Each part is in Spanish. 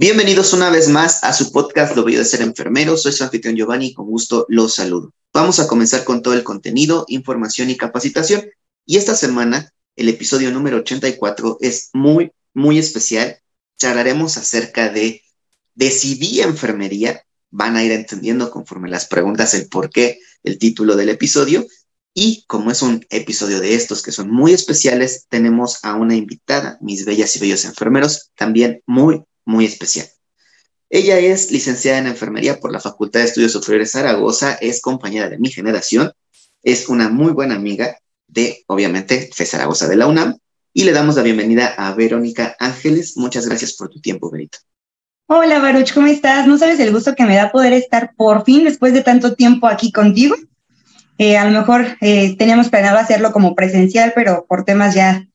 Bienvenidos una vez más a su podcast Lo Bello de Ser Enfermero. Soy su anfitrión Giovanni y con gusto los saludo. Vamos a comenzar con todo el contenido, información y capacitación. Y esta semana, el episodio número 84 es muy, muy especial. Charlaremos acerca de decidí enfermería. Van a ir entendiendo conforme las preguntas el por qué, el título del episodio. Y como es un episodio de estos que son muy especiales, tenemos a una invitada, mis bellas y bellos enfermeros, también muy, muy especial. Ella es licenciada en enfermería por la Facultad de Estudios Superiores Zaragoza, es compañera de mi generación, es una muy buena amiga de, obviamente, FE Zaragoza de la UNAM, y le damos la bienvenida a Verónica Ángeles. Muchas gracias por tu tiempo, Verito. Hola, Baruch, ¿cómo estás? No sabes el gusto que me da poder estar por fin, después de tanto tiempo aquí contigo. Eh, a lo mejor eh, teníamos planeado hacerlo como presencial, pero por temas ya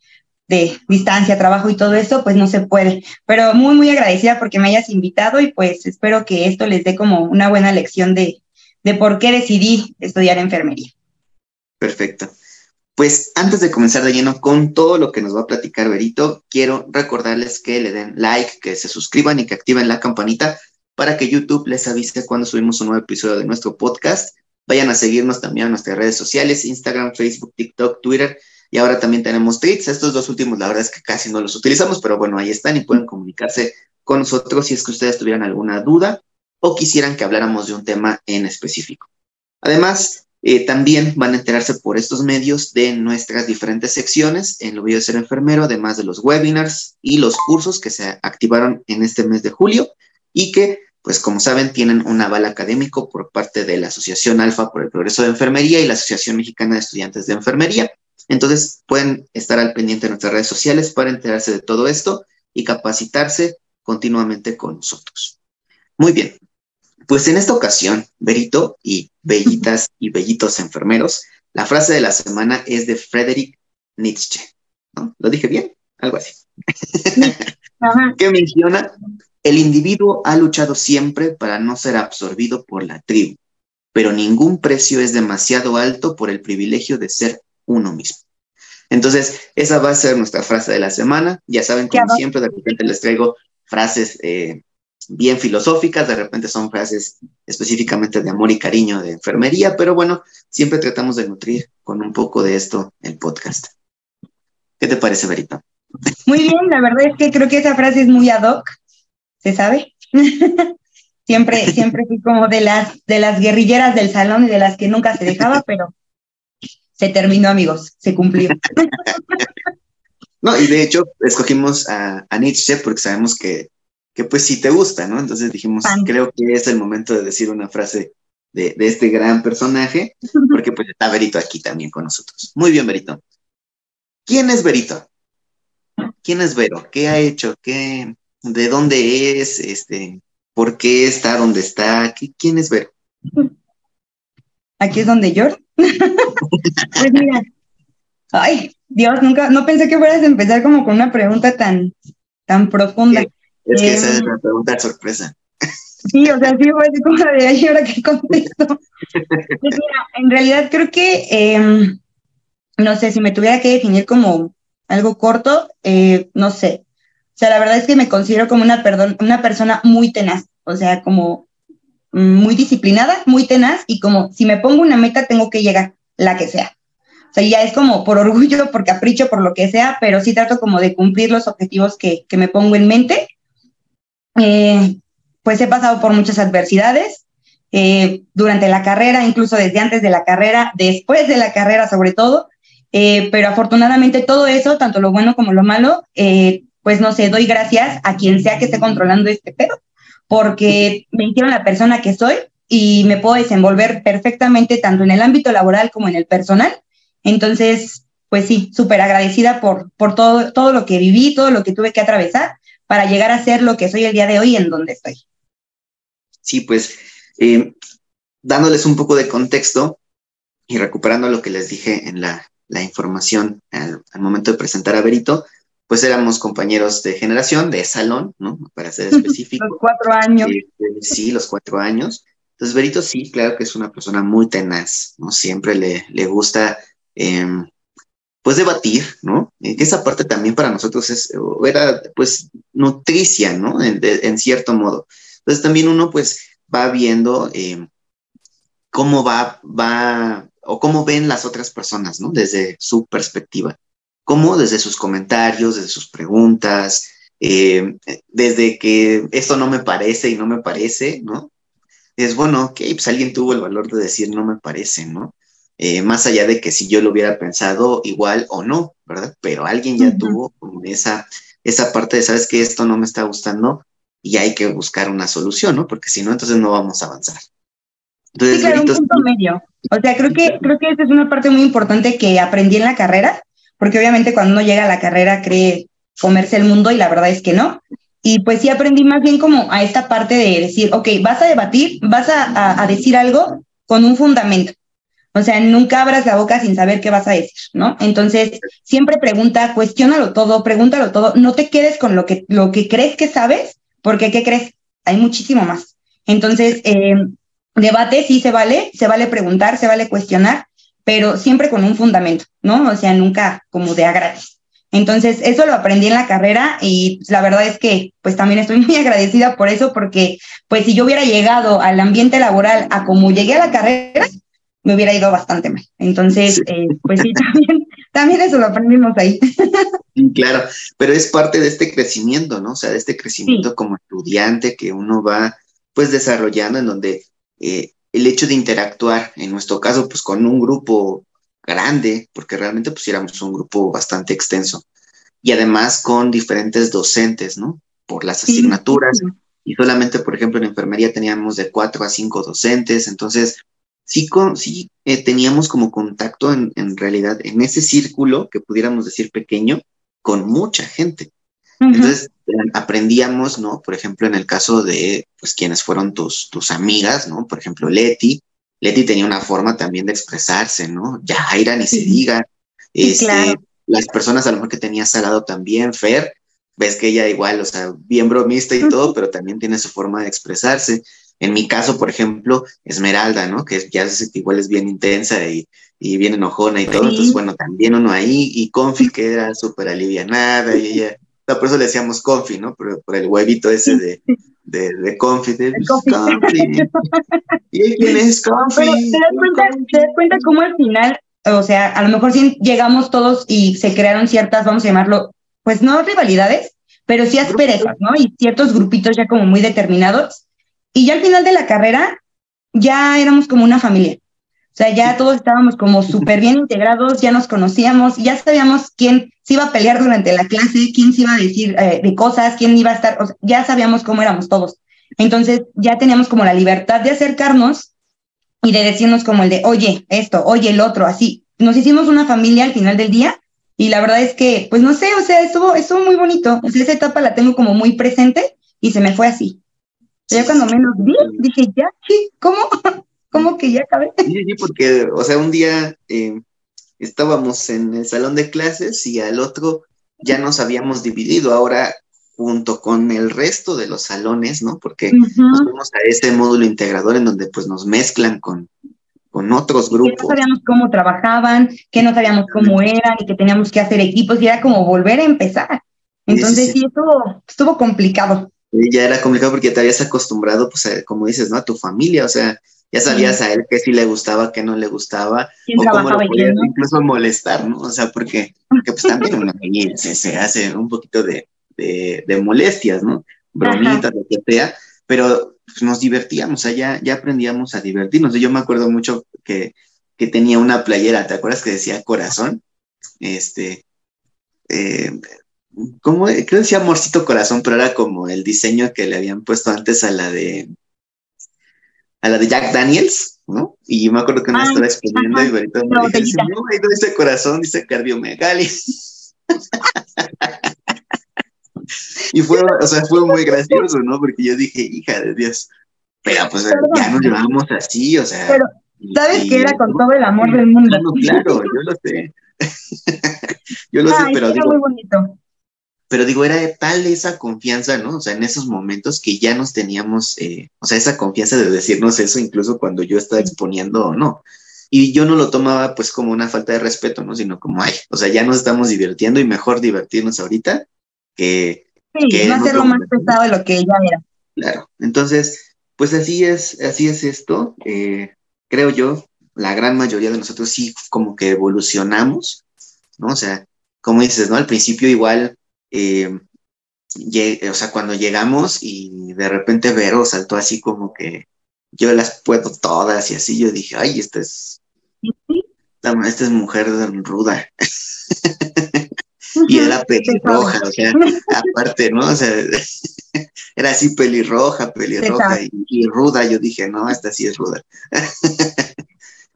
de distancia, trabajo y todo eso, pues no se puede. Pero muy, muy agradecida porque me hayas invitado y pues espero que esto les dé como una buena lección de, de por qué decidí estudiar enfermería. Perfecto. Pues antes de comenzar de lleno con todo lo que nos va a platicar Berito, quiero recordarles que le den like, que se suscriban y que activen la campanita para que YouTube les avise cuando subimos un nuevo episodio de nuestro podcast. Vayan a seguirnos también en nuestras redes sociales, Instagram, Facebook, TikTok, Twitter y ahora también tenemos tweets. Estos dos últimos, la verdad es que casi no los utilizamos, pero bueno, ahí están y pueden comunicarse con nosotros si es que ustedes tuvieran alguna duda o quisieran que habláramos de un tema en específico. Además, eh, también van a enterarse por estos medios de nuestras diferentes secciones en lo a ser enfermero, además de los webinars y los cursos que se activaron en este mes de julio y que, pues como saben, tienen un aval académico por parte de la Asociación Alfa por el Progreso de Enfermería y la Asociación Mexicana de Estudiantes de Enfermería. Entonces pueden estar al pendiente de nuestras redes sociales para enterarse de todo esto y capacitarse continuamente con nosotros. Muy bien, pues en esta ocasión, Berito y bellitas y bellitos enfermeros, la frase de la semana es de Friedrich Nietzsche. ¿no? ¿Lo dije bien? Algo así. que menciona, el individuo ha luchado siempre para no ser absorbido por la tribu, pero ningún precio es demasiado alto por el privilegio de ser uno mismo. Entonces, esa va a ser nuestra frase de la semana. Ya saben, como siempre, de repente les traigo frases eh, bien filosóficas, de repente son frases específicamente de amor y cariño de enfermería, pero bueno, siempre tratamos de nutrir con un poco de esto el podcast. ¿Qué te parece, Verita? Muy bien, la verdad es que creo que esa frase es muy ad hoc, ¿se sabe? siempre, siempre fui como de las, de las guerrilleras del salón y de las que nunca se dejaba, pero se terminó, amigos, se cumplió. no, y de hecho, escogimos a, Nietzsche porque sabemos que, que, pues, sí te gusta, ¿no? Entonces dijimos, creo que es el momento de decir una frase de, de, este gran personaje, porque pues está Berito aquí también con nosotros. Muy bien, Berito. ¿Quién es Berito? ¿Quién es Vero? ¿Qué ha hecho? ¿Qué, ¿De dónde es? Este, ¿Por qué está donde está? ¿Quién es Vero? Aquí es donde yo. pues mira, ay, Dios, nunca, no pensé que fueras a empezar como con una pregunta tan, tan profunda. Es que esa es em, la pregunta de sorpresa. Sí, o sea, sí fue así como de ahí, ahora que contesto. Pues mira, en realidad creo que, em, no sé, si me tuviera que definir como algo corto, eh, no sé. O sea, la verdad es que me considero como una, perdón, una persona muy tenaz. O sea, como muy disciplinada, muy tenaz y como si me pongo una meta tengo que llegar, la que sea. O sea, ya es como por orgullo, por capricho, por lo que sea, pero sí trato como de cumplir los objetivos que, me pongo en mente. Eh, pues he pasado por muchas adversidades eh, durante la carrera, incluso desde antes de la carrera, después de la carrera sobre todo, eh, pero afortunadamente todo eso, tanto lo bueno como lo malo, pues no sé, doy gracias a quien sea que esté controlando este pedo porque me hicieron la persona que soy y me puedo desenvolver perfectamente tanto en el ámbito laboral como en el personal. Entonces, pues sí, súper agradecida por, por todo, todo lo que viví, todo lo que tuve que atravesar para llegar a ser lo que soy el día de hoy en donde estoy. Sí, pues eh, dándoles un poco de contexto y recuperando lo que les dije en la, información al, momento de presentar a Berito, pues éramos compañeros de generación, de salón, ¿no? Para ser específico. los cuatro años. Este, sí, los cuatro años. Entonces, Berito sí, claro que es una persona muy tenaz, ¿no? Siempre le, le gusta, em, pues, debatir, ¿no? Eh, que esa parte también para nosotros es, era, pues, nutricia, ¿no? En, cierto modo. Entonces también uno pues va viendo eh, cómo va, va, o cómo ven las otras personas, ¿no? Desde su perspectiva. Cómo desde sus comentarios, desde sus preguntas, eh, desde que esto no me parece y no me parece, ¿no? Es bueno, ok, pues alguien tuvo el valor de decir no me parece, ¿no? Eh, más allá de que si yo lo hubiera pensado igual o no, ¿verdad? Pero alguien ya tuvo esa, esa parte de, sabes que esto no me está gustando y hay que buscar una solución, ¿no? Porque si no, entonces no vamos a avanzar. Entonces, sí, claro, un punto medio. O sea, creo que, creo que esa es una parte muy importante que aprendí en la carrera, porque obviamente cuando uno llega a la carrera cree comerse el mundo y la verdad es que no. Y pues sí aprendí más bien como a esta parte de decir, ok, vas a debatir, vas a, decir algo con un fundamento. O sea, nunca abras la boca sin saber qué vas a decir, ¿no? Entonces, siempre pregunta, cuestiónalo todo, pregúntalo todo, no te quedes con lo que, lo que crees que sabes, porque ¿qué crees? Hay muchísimo más. Entonces, eh, debate sí se vale, se vale preguntar, se vale cuestionar, pero siempre con un fundamento, ¿no? O sea, nunca como de a gratis. Entonces, eso lo aprendí en la carrera y la verdad es que pues también estoy muy agradecida por eso, porque pues si yo hubiera llegado al ambiente laboral a como llegué a la carrera, me hubiera ido bastante mal. Entonces, eh, pues sí, también, también eso lo aprendimos ahí. Claro, pero es parte de este crecimiento, ¿no? O sea, de este crecimiento como estudiante que uno va pues desarrollando en donde eh, el hecho de interactuar, en nuestro caso, pues con un grupo grande, porque realmente pues éramos un grupo bastante extenso, y además con diferentes docentes, ¿no? Por las asignaturas, y solamente, por ejemplo, en enfermería teníamos de cuatro a cinco docentes, entonces sí, con, sí eh, teníamos como contacto en, en, realidad en ese círculo, que pudiéramos decir pequeño, con mucha gente. Entonces aprendíamos, ¿no? Por ejemplo, en el caso de, pues, quienes fueron tus, tus amigas, ¿no? Por ejemplo, Leti. Leti tenía una forma también de expresarse, ¿no? Yaira, ni se diga. Este, Las personas a lo mejor que tenía Salado también, Fer, ves que ella igual, o sea, bien bromista y todo, pero también tiene su forma de expresarse. En mi caso, por ejemplo, Esmeralda, ¿no? Que ya igual es bien intensa y, y bien enojona y todo. Entonces, bueno, también uno ahí. Y Confi, que era súper alivianada y ella. Por eso le decíamos Confi, ¿no? Por, por el huevito ese de, de, de Confi. De, Confi. ¿Y quién es Confi? Pero te das, cuenta, te das cuenta cómo al final, o sea, a lo mejor sí llegamos todos y se crearon ciertas, vamos a llamarlo, pues no rivalidades, pero sí asperezas, ¿no? Y ciertos grupitos ya como muy determinados y ya al final de la carrera, ya éramos como una familia. O sea, ya todos estábamos como súper bien integrados, ya nos conocíamos, ya sabíamos quién se iba a pelear durante la clase, quién se iba a decir eh, de cosas, quién iba a estar, o sea, ya sabíamos cómo éramos todos. Entonces ya teníamos como la libertad de acercarnos y de decirnos como el de, oye, esto, oye, el otro, así. Nos hicimos una familia al final del día y la verdad es que, pues no sé, o sea, estuvo, estuvo muy bonito. O sea, esa etapa la tengo como muy presente y se me fue así. Ya cuando menos vi, dije, ya, sí, ¿cómo? ¿Cómo que ya acabé? Sí, sí, porque, o sea, un día eh, estábamos en el salón de clases y al otro ya nos habíamos dividido. Ahora junto con el resto de los salones, ¿no? Porque nos fuimos a ese módulo integrador en donde pues nos mezclan con, con otros grupos. Que no sabíamos cómo trabajaban, que no sabíamos cómo eran y que teníamos que hacer equipos y era como volver a empezar. Entonces sí, estuvo, estuvo complicado ya era complicado porque te habías acostumbrado, pues, como dices, ¿no? A tu familia, o sea, ya sabías a él qué sí le gustaba, qué no le gustaba, o cómo lo podías incluso molestar, ¿no? O sea, porque, porque pues también una niña se, se, hace un poquito de, de, de molestias, ¿no? Bromitas, lo que sea, pero pues, nos divertíamos, o sea, ya, ya aprendíamos a divertirnos. Yo me acuerdo mucho que, que tenía una playera, ¿te acuerdas que decía corazón? Este, eh, ¿Cómo? Creo que decía Amorcito Corazón, pero era como el diseño que le habían puesto antes a la de a la de Jack Daniels, ¿no? Y yo me acuerdo que me estaba exponiendo y ahorita me dije, no, ahí no dice corazón, dice cardiomegalia. y fue, o sea, fue muy gracioso, ¿no? Porque yo dije, hija de Dios, pero pues ya nos llevamos así, o sea. Pero, ¿sabes que era con todo el amor del mundo? claro, yo lo sé. yo lo sé, pero digo, muy bonito pero digo, era tal esa confianza, ¿no? O sea, en esos momentos que ya nos teníamos, eh, o sea, esa confianza de decirnos eso incluso cuando yo estaba exponiendo o no. Y yo no lo tomaba pues como una falta de respeto, ¿no? Sino como, ay, o sea, ya nos estamos divirtiendo y mejor divertirnos ahorita que, Sí, no hacerlo más pesado de lo que ella era. Claro, entonces, pues así es, así es esto. Eh, creo yo, la gran mayoría de nosotros sí como que evolucionamos, ¿no? O sea, como dices, ¿no? Al principio igual, eh, o sea, cuando llegamos y de repente Vero saltó así como que yo las puedo todas y así, yo dije, ay, esta es, esta es mujer ruda. y era pelirroja, o sea, aparte, ¿no? O sea, era así pelirroja, pelirroja y, ruda. Yo dije, no, esta sí es ruda.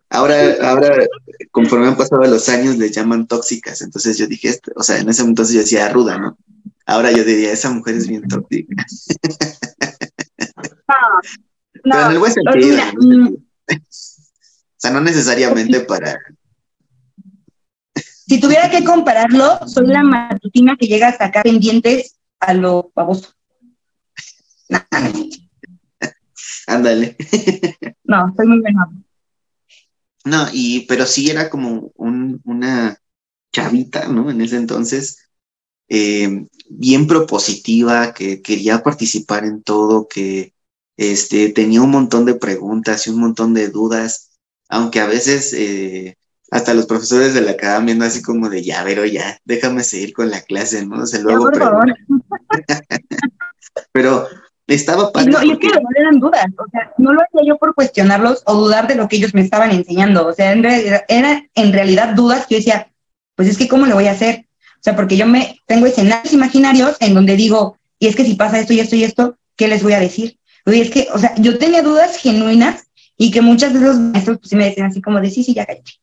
ahora, ahora, conforme han pasado los años, le llaman tóxicas. Entonces yo dije, o sea, en ese momento yo decía ruda, ¿no? Ahora yo diría, esa mujer es bien tóxica. no, Pero en el buen sentido. Mm. o sea, no necesariamente para, si tuviera que compararlo, soy la matutina que llega a sacar pendientes a lo baboso. Ándale. no, soy muy buena. No, y, pero sí era como una chavita, ¿no? En ese entonces, eh, bien propositiva, que quería participar en todo, que este, tenía un montón de preguntas y un montón de dudas, aunque a veces eh, hasta los profesores de la acaban viendo así como de ya, pero ya, déjame seguir con la clase, ¿no? O luego. pero estaba padre. No, y es que no eran dudas, o sea, no lo hacía yo por cuestionarlos o dudar de lo que ellos me estaban enseñando, o sea, en realidad, eran en realidad dudas que yo decía, pues es que ¿cómo le voy a hacer? O sea, porque yo me tengo escenarios imaginarios en donde digo, y es que si pasa esto y esto y esto, ¿qué les voy a decir? Y es que, o sea, yo tenía dudas genuinas y que muchas de los maestros pues, me decían así como de sí, sí, ya caché.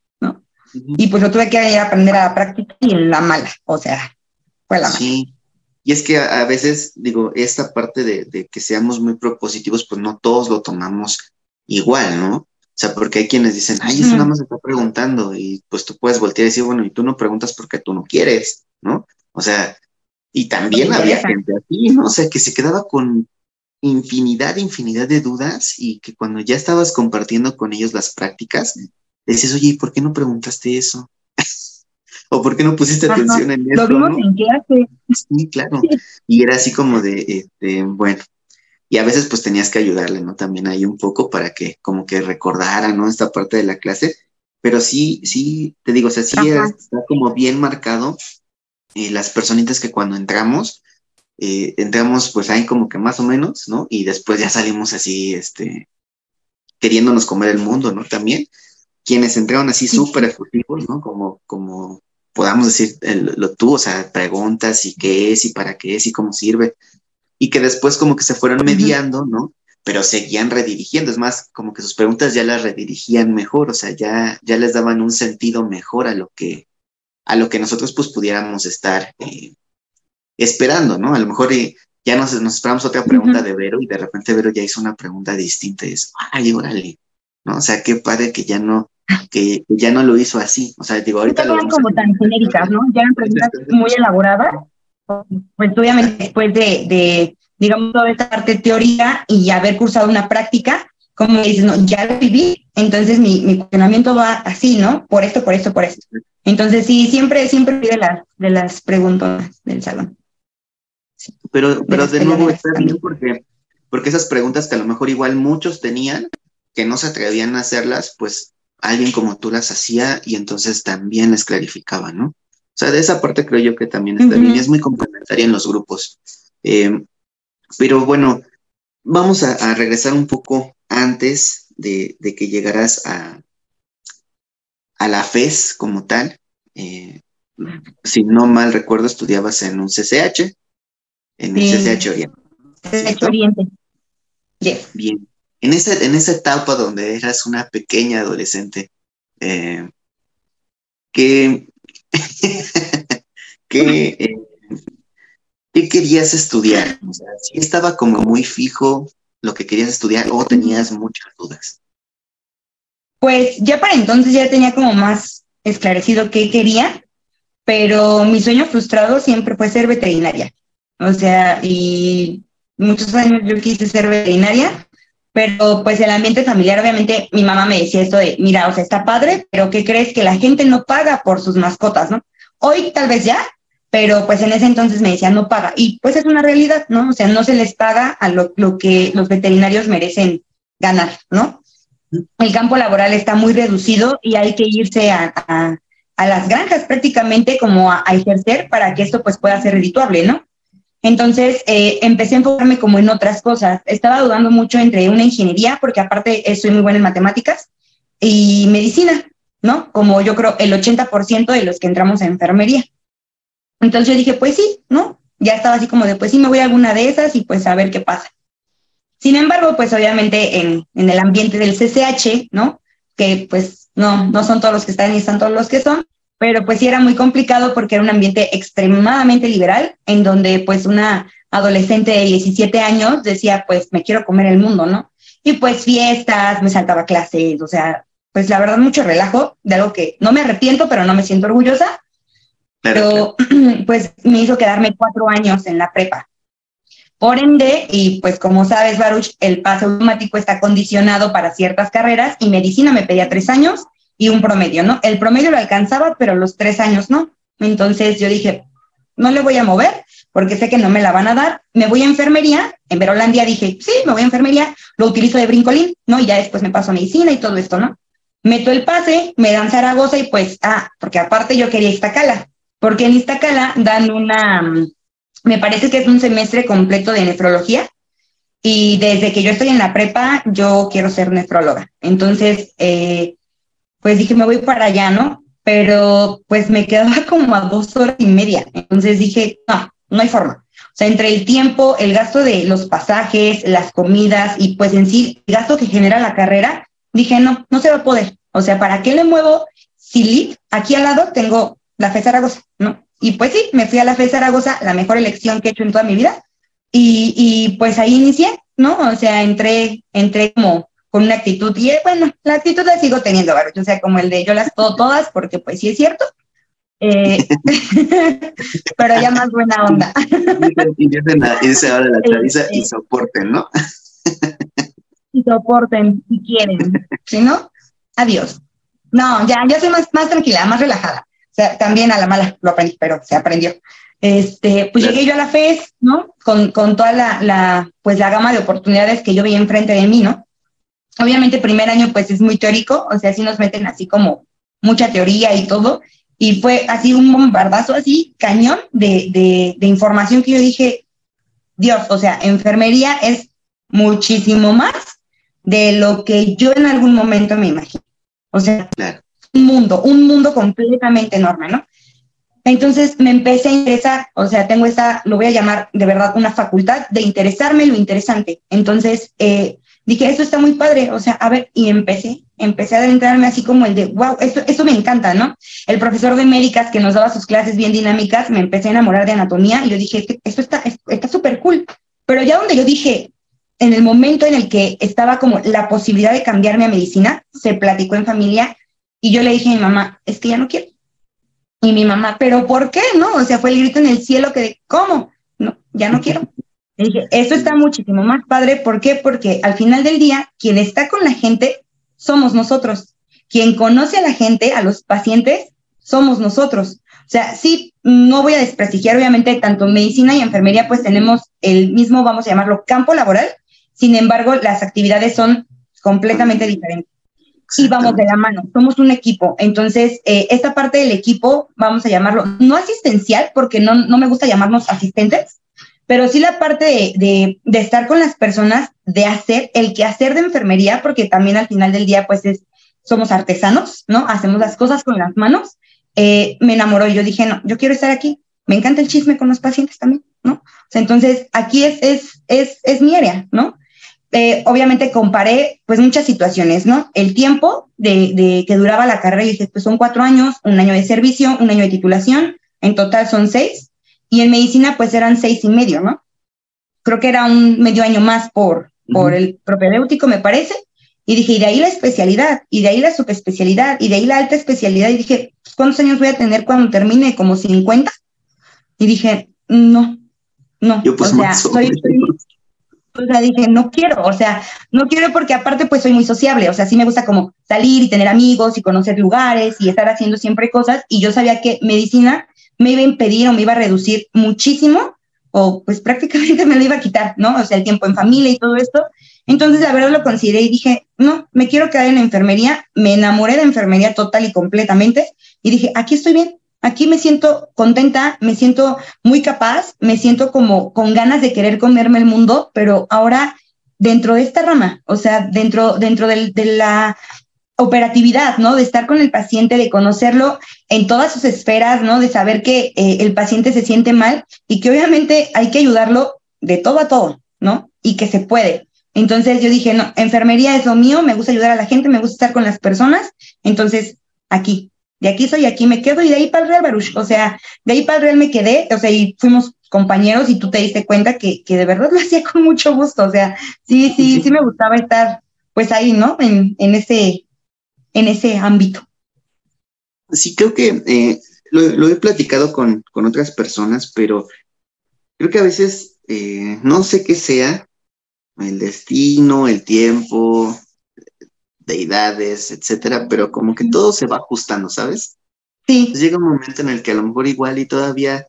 Y pues lo tuve que aprender a la práctica y en la mala, o sea, fue la mala. Sí, y es que a, veces, digo, esta parte de, que seamos muy propositivos, pues no todos lo tomamos igual, ¿no? O sea, porque hay quienes dicen, ay, eso nada más está preguntando, y pues tú puedes voltear y decir, bueno, y tú no preguntas porque tú no quieres, ¿no? O sea, y también había gente así, ¿no? O sea, que se quedaba con infinidad, infinidad de dudas y que cuando ya estabas compartiendo con ellos las prácticas, dices, oye, ¿y por qué no preguntaste eso? ¿O por qué no pusiste atención en eso? Lo vimos en clase. Sí, claro. Y era así como de, este, bueno, y a veces pues tenías que ayudarle, ¿no? También ahí un poco para que como que recordara, ¿no? Esta parte de la clase. Pero sí, sí, te digo, o sea, sí está como bien marcado y las personitas que cuando entramos, eh, entramos pues ahí como que más o menos, ¿no? Y después ya salimos así, este, queriéndonos comer el mundo, ¿no? También quienes entraron así súper efusivos, ¿no? Como, como podamos decir lo tú, o sea, preguntas y qué es y para qué es y cómo sirve. Y que después como que se fueron mediando, ¿no? Pero seguían redirigiendo, es más, como que sus preguntas ya las redirigían mejor, o sea, ya, ya les daban un sentido mejor a lo que, a lo que nosotros pues pudiéramos estar eh, esperando, ¿no? A lo mejor eh, ya nos, nos esperamos otra pregunta de Vero y de repente Vero ya hizo una pregunta distinta y es, ay, órale, ¿no? O sea, qué padre que ya no, que ya no lo hizo así. O sea, digo, ahorita lo como tan genéricas, ¿no? Ya eran preguntas muy elaboradas. Pues obviamente después de, de, digamos, toda esta parte de teoría y haber cursado una práctica, como dices, no, ya lo viví, entonces mi, mi cuestionamiento va así, ¿no? Por esto, por esto, por esto. Entonces sí, siempre, siempre de las, de las preguntas del salón. Pero, pero de, nuevo está bien porque, porque esas preguntas que a lo mejor igual muchos tenían, que no se atrevían a hacerlas, pues alguien como tú las hacía y entonces también les clarificaba, ¿no? O sea, de esa parte creo yo que también está bien, es muy complementaria en los grupos. Eh, pero bueno, vamos a, regresar un poco antes de, que llegaras a, a, la FES como tal. Eh, si no mal recuerdo, estudiabas en un CCH, en el CCH Oriente. CCH Oriente. Bien en esa, en esa etapa donde eras una pequeña adolescente, eh, ¿qué, eh, qué, querías estudiar? O sea, si estaba como muy fijo lo que querías estudiar o tenías muchas dudas. Pues ya para entonces ya tenía como más esclarecido qué quería, pero mi sueño frustrado siempre fue ser veterinaria. O sea, y muchos años yo quise ser veterinaria, pero pues el ambiente familiar, obviamente, mi mamá me decía esto de, mira, o sea, está padre, pero ¿qué crees que la gente no paga por sus mascotas, no? Hoy tal vez ya, pero pues en ese entonces me decían no paga. Y pues es una realidad, ¿no? O sea, no se les paga a lo, que los veterinarios merecen ganar, ¿no? El campo laboral está muy reducido y hay que irse a, a, las granjas prácticamente como a, ejercer para que esto pues pueda ser redituable, ¿no? Entonces eh, empecé a enfocarme como en otras cosas. Estaba dudando mucho entre una ingeniería, porque aparte soy muy buena en matemáticas, y medicina, ¿no? Como yo creo el 80% de los que entramos a enfermería. Entonces yo dije, pues sí, ¿no? Ya estaba así como de, pues sí, me voy a alguna de esas y pues a ver qué pasa. Sin embargo, pues obviamente en, en el ambiente del CCH, ¿no? Que pues no, no son todos los que están y están todos los que son, pero pues sí era muy complicado porque era un ambiente extremadamente liberal, en donde pues una adolescente de 17 años decía, pues me quiero comer el mundo, ¿no? Y pues fiestas, me saltaba clases, o sea, pues la verdad mucho relajo de algo que no me arrepiento, pero no me siento orgullosa, pero pues me hizo quedarme cuatro años en la prepa. Por ende, y pues como sabes, Baruch, el pase automático está condicionado para ciertas carreras y medicina me pedía tres años y un promedio, ¿no? El promedio lo alcanzaba, pero los tres años no. Entonces yo dije, no le voy a mover porque sé que no me la van a dar. Me voy a enfermería. En Verolandia dije, sí, me voy a enfermería, lo utilizo de brincolín, ¿no? Y ya después me paso a medicina y todo esto, ¿no? Meto el pase, me dan Zaragoza y pues, ah, porque aparte yo quería Iztacala porque en Iztacala dan una, me parece que es un semestre completo de nefrología, y desde que yo estoy en la prepa, yo quiero ser nefróloga. Entonces, eh, pues dije, me voy para allá, ¿no? Pero pues me quedaba como a dos horas y media. Entonces dije, no, no hay forma. O sea, entre el tiempo, el gasto de los pasajes, las comidas y pues en sí, el gasto que genera la carrera, dije, no, no se va a poder. O sea, ¿para qué le muevo? Si aquí al lado tengo la FE Zaragoza, ¿no? Y pues sí, me fui a la FE Zaragoza, la mejor elección que he hecho en toda mi vida. Y, y pues ahí inicié, ¿no? O sea, entré, entré como con una actitud, y bueno, la actitud la sigo teniendo, Baruch, o sea, como el de yo las puedo todas, porque pues sí es cierto, eh, pero ya más buena onda. y dice ahora la chaviza y soporten, ¿no? y soporten si quieren, si no, adiós. No, ya, ya soy más, más tranquila, más relajada. O sea, también a la mala lo aprendí, pero se aprendió. Este, pues llegué yo a la FES, ¿no? Con, con toda la, la, pues la gama de oportunidades que yo veía enfrente de mí, ¿no? Obviamente, primer año, pues es muy teórico, o sea, sí nos meten así como mucha teoría y todo, y fue así un bombardazo, así, cañón de, de, de información que yo dije, Dios, o sea, enfermería es muchísimo más de lo que yo en algún momento me imagino. O sea, un mundo, un mundo completamente enorme, ¿no? Entonces me empecé a interesar, o sea, tengo esta, lo voy a llamar de verdad una facultad de interesarme lo interesante. Entonces eh, dije, esto está muy padre, o sea, a ver, y empecé, empecé a adentrarme así como el de, wow, esto, esto me encanta, ¿no? El profesor de médicas que nos daba sus clases bien dinámicas, me empecé a enamorar de anatomía y yo dije, esto está está súper cool. Pero ya donde yo dije, en el momento en el que estaba como la posibilidad de cambiarme a medicina, se platicó en familia y yo le dije a mi mamá, es que ya no quiero. Y mi mamá, pero ¿por qué? No, o sea, fue el grito en el cielo que, ¿cómo? No, ya no quiero. Esto está muchísimo más padre. ¿Por qué? Porque al final del día, quien está con la gente somos nosotros. Quien conoce a la gente, a los pacientes, somos nosotros. O sea, sí, no voy a desprestigiar, obviamente, tanto medicina y enfermería, pues tenemos el mismo, vamos a llamarlo, campo laboral. Sin embargo, las actividades son completamente diferentes y vamos de la mano, somos un equipo. Entonces, eh, esta parte del equipo, vamos a llamarlo, no asistencial, porque no, no me gusta llamarnos asistentes, pero sí la parte de, de, estar con las personas, de hacer el quehacer de enfermería, porque también al final del día, pues es, somos artesanos, ¿no? Hacemos las cosas con las manos. Eh, me enamoró y yo dije, no, yo quiero estar aquí. Me encanta el chisme con los pacientes también, ¿no? Entonces, aquí es, es, es, es mi área, ¿no? Eh, obviamente comparé pues muchas situaciones, ¿no? El tiempo de, que duraba la carrera, y dije, pues son cuatro años, un año de servicio, un año de titulación, en total son seis, y en medicina pues eran seis y medio, ¿no? Creo que era un medio año más por, por el propedéutico, me parece, y dije, y de ahí la especialidad, y de ahí la subespecialidad, y de ahí la alta especialidad, y dije, pues, ¿cuántos años voy a tener cuando termine? ¿Como 50? Y dije, no, no, Yo, pues, o sea, soy, o sea, dije, no quiero, o sea, no quiero porque aparte pues soy muy sociable, o sea, sí me gusta como salir y tener amigos y conocer lugares y estar haciendo siempre cosas y yo sabía que medicina me iba a impedir o me iba a reducir muchísimo o pues prácticamente me lo iba a quitar, ¿no? O sea, el tiempo en familia y todo esto. Entonces, la verdad lo consideré y dije, no, me quiero quedar en la enfermería. Me enamoré de enfermería total y completamente y dije, aquí estoy bien, aquí me siento contenta, me siento muy capaz, me siento como con ganas de querer comerme el mundo, pero ahora dentro de esta rama, o sea, dentro, dentro de la operatividad, ¿no? De estar con el paciente, de conocerlo en todas sus esferas, ¿no? De saber que eh, el paciente se siente mal y que obviamente hay que ayudarlo de todo a todo, ¿no? Y que se puede. Entonces yo dije, no, enfermería es lo mío, me gusta ayudar a la gente, me gusta estar con las personas, entonces aquí, de aquí soy, aquí me quedo y de ahí para el Real Baruch, o sea, de ahí para el Real me quedé, o sea, y fuimos compañeros y tú te diste cuenta que, que de verdad lo hacía con mucho gusto, o sea, sí, sí, sí me gustaba estar pues ahí, ¿no? En, en ese, en ese ámbito. Sí, creo que eh, lo, he platicado con, otras personas, pero creo que a veces eh, no sé qué sea el destino, el tiempo, deidades, etcétera, pero como que todo se va ajustando, ¿sabes? Sí. llega un momento en el que a lo mejor igual y todavía,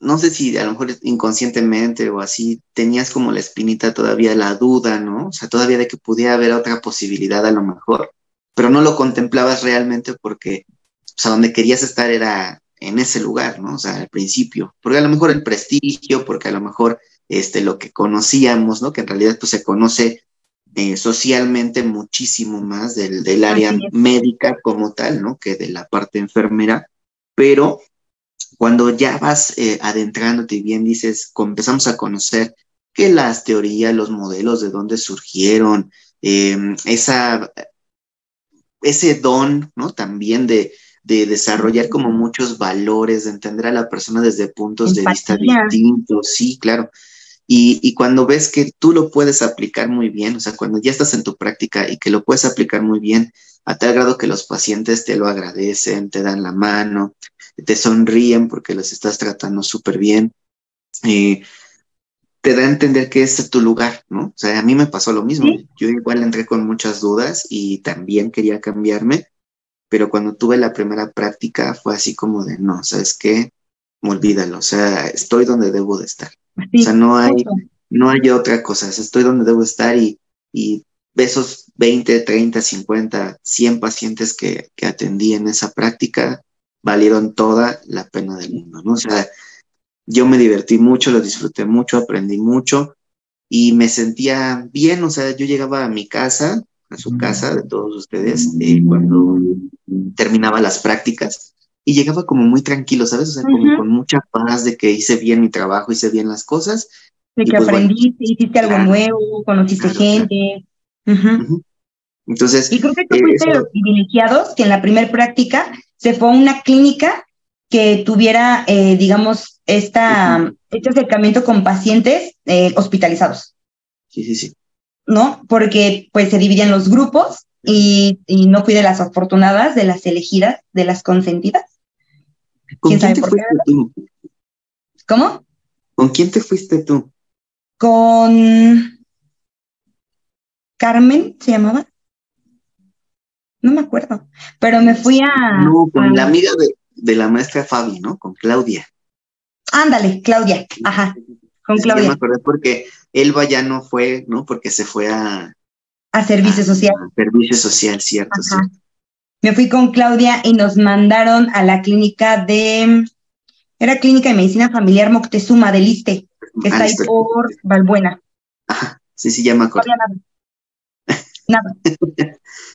no sé si a lo mejor inconscientemente o así, tenías como la espinita todavía la duda, ¿no? O sea, todavía de que pudiera haber otra posibilidad a lo mejor pero no lo contemplabas realmente porque, o sea, donde querías estar era en ese lugar, ¿no? O sea, al principio, porque a lo mejor el prestigio, porque a lo mejor este, lo que conocíamos, ¿no? Que en realidad pues se conoce eh, socialmente muchísimo más del, del área médica como tal, ¿no? Que de la parte enfermera, pero cuando ya vas eh, adentrándote y bien dices, empezamos a conocer que las teorías, los modelos, de dónde surgieron, eh, esa ese don, ¿no? También de, desarrollar como muchos valores, de entender a la persona desde puntos de vista distintos, sí, claro. Y, cuando ves que tú lo puedes aplicar muy bien, o sea, cuando ya estás en tu práctica y que lo puedes aplicar muy bien, a tal grado que los pacientes te lo agradecen, te dan la mano, te sonríen porque los estás tratando súper bien. Eh, te da a entender que este es tu lugar, ¿no? O sea, a mí me pasó lo mismo. Yo igual entré con muchas dudas y también quería cambiarme, pero cuando tuve la primera práctica fue así como de, no, ¿sabes qué? Olvídalo, o sea, estoy donde debo de estar. o sea, no hay, no hay otra cosa, estoy donde debo estar y, y esos 20, 30, 50, 100 pacientes que, que atendí en esa práctica valieron toda la pena del mundo, ¿no? O sea, yo me divertí mucho, lo disfruté mucho, aprendí mucho y me sentía bien, o sea, yo llegaba a mi casa, a su casa de todos ustedes, eh, cuando terminaba las prácticas y llegaba como muy tranquilo, ¿sabes? O sea, como con mucha paz de que hice bien mi trabajo, hice bien las cosas. De que pues, aprendiste, hiciste algo nuevo, conociste gente. Entonces. Y creo que tú fuiste de los privilegiados que en la primera práctica se fue a una clínica que tuviera, eh, digamos, esta, este acercamiento con pacientes eh, hospitalizados. Sí, sí, sí. ¿No? Porque pues se dividían los grupos y, y no fui de las afortunadas, de las elegidas, de las consentidas. ¿Con quién, te fuiste tú? ¿Cómo? ¿Con quién te fuiste tú? Con Carmen, ¿se llamaba? No me acuerdo, pero me fui a... No, con la amiga de, de la maestra Fabi, ¿no? Con Claudia. Ándale, Claudia, ajá, con Claudia. me acordé porque Elba ya no fue, ¿no? Porque se fue a... A servicio social. A servicio social, cierto, Me fui con Claudia y nos mandaron a la clínica de... Era clínica de medicina familiar Moctezuma del Liste, que está ahí por Valbuena. Ajá, sí, sí, ya me acuerdo. Nada.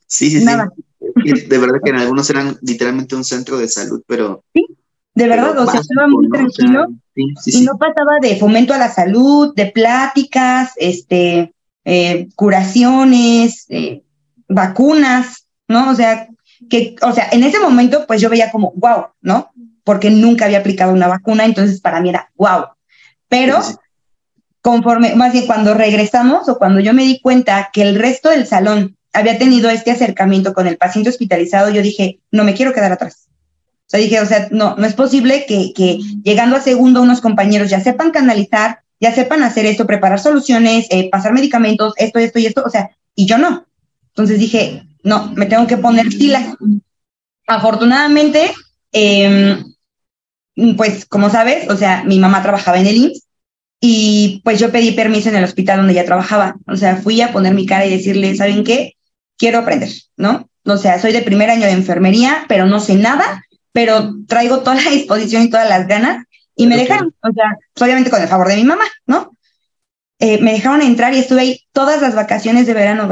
sí, sí, Nada. sí. De verdad que en algunos eran literalmente un centro de salud, pero... Sí, de verdad, o sea, estaba muy tranquilo y no pasaba de fomento a la salud, de pláticas, este, eh, curaciones, eh, vacunas, ¿no? O sea, que, o sea, en ese momento, pues yo veía como, wow, ¿no? Porque nunca había aplicado una vacuna, entonces para mí era wow. Pero conforme, más bien cuando regresamos o cuando yo me di cuenta que el resto del salón había tenido este acercamiento con el paciente hospitalizado, yo dije, no me quiero quedar atrás. Sea, dije, o sea, no, no es posible que, que llegando a segundo unos compañeros ya sepan canalizar, ya sepan hacer esto, preparar soluciones, eh, pasar medicamentos, esto, esto y esto, o sea, y yo no. Entonces dije, no, me tengo que poner pilas. Afortunadamente, mm, pues como sabes, o sea, mi mamá trabajaba en el IMSS y pues yo pedí permiso en el hospital donde ella trabajaba. O sea, fui a poner mi cara y decirle, ¿saben qué? Quiero aprender, ¿no? O sea, soy de primer año de enfermería, pero no sé nada, pero traigo toda la disposición y todas las ganas y me dejaron, o sea, obviamente con el favor de mi mamá, ¿no? Eh, me dejaron entrar y estuve ahí todas las vacaciones de verano,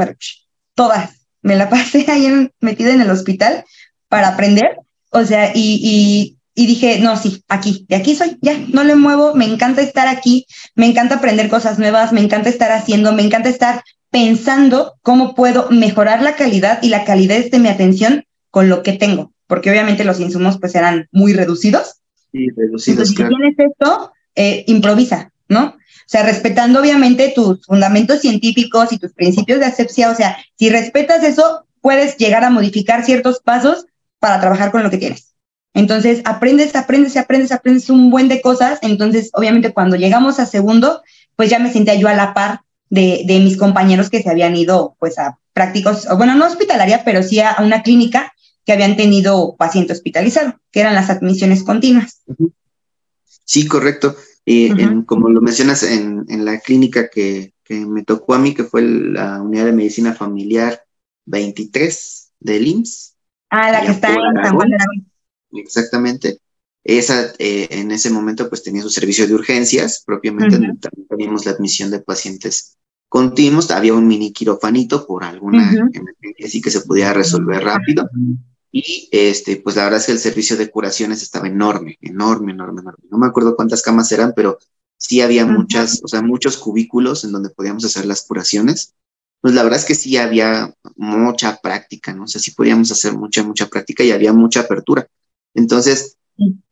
todas. Me la pasé ahí metida en el hospital para aprender, o sea, y, y, dije, no, sí, aquí, de aquí soy, ya, no le muevo, me encanta estar aquí, me encanta aprender cosas nuevas, me encanta estar haciendo, me encanta estar pensando cómo puedo mejorar la calidad y la calidez de mi atención con lo que tengo, porque obviamente los insumos pues eran muy reducidos. Sí, reducidos, Si tienes esto, eh, improvisa, ¿no? O sea, respetando obviamente tus fundamentos científicos y tus principios de asepsia, o sea, si respetas eso, puedes llegar a modificar ciertos pasos para trabajar con lo que tienes. Entonces, aprendes, aprendes, aprendes, aprendes un buen de cosas. Entonces, obviamente, cuando llegamos a segundo, pues ya me sentía yo a la par de, de mis compañeros que se habían ido, pues, a prácticos, bueno, no hospitalaria, pero sí a, una clínica que habían tenido paciente hospitalizado, que eran las admisiones continuas. Sí, correcto. Y como lo mencionas en, en la clínica que, que, me tocó a mí, que fue la unidad de medicina familiar 23 del IMSS. Ah, la que está en San Juan de Aragón. Exactamente. Esa, eh, en ese momento, pues tenía su servicio de urgencias, propiamente también teníamos la admisión de pacientes continuos, había un mini quirofanito por alguna emergencia así que se podía resolver rápido. Y este, pues la verdad es que el servicio de curaciones estaba enorme, enorme, enorme, enorme. No me acuerdo cuántas camas eran, pero sí había muchas, o sea, muchos cubículos en donde podíamos hacer las curaciones. Pues la verdad es que sí había mucha práctica, ¿no? O sea, sí podíamos hacer mucha, mucha práctica y había mucha apertura. Entonces,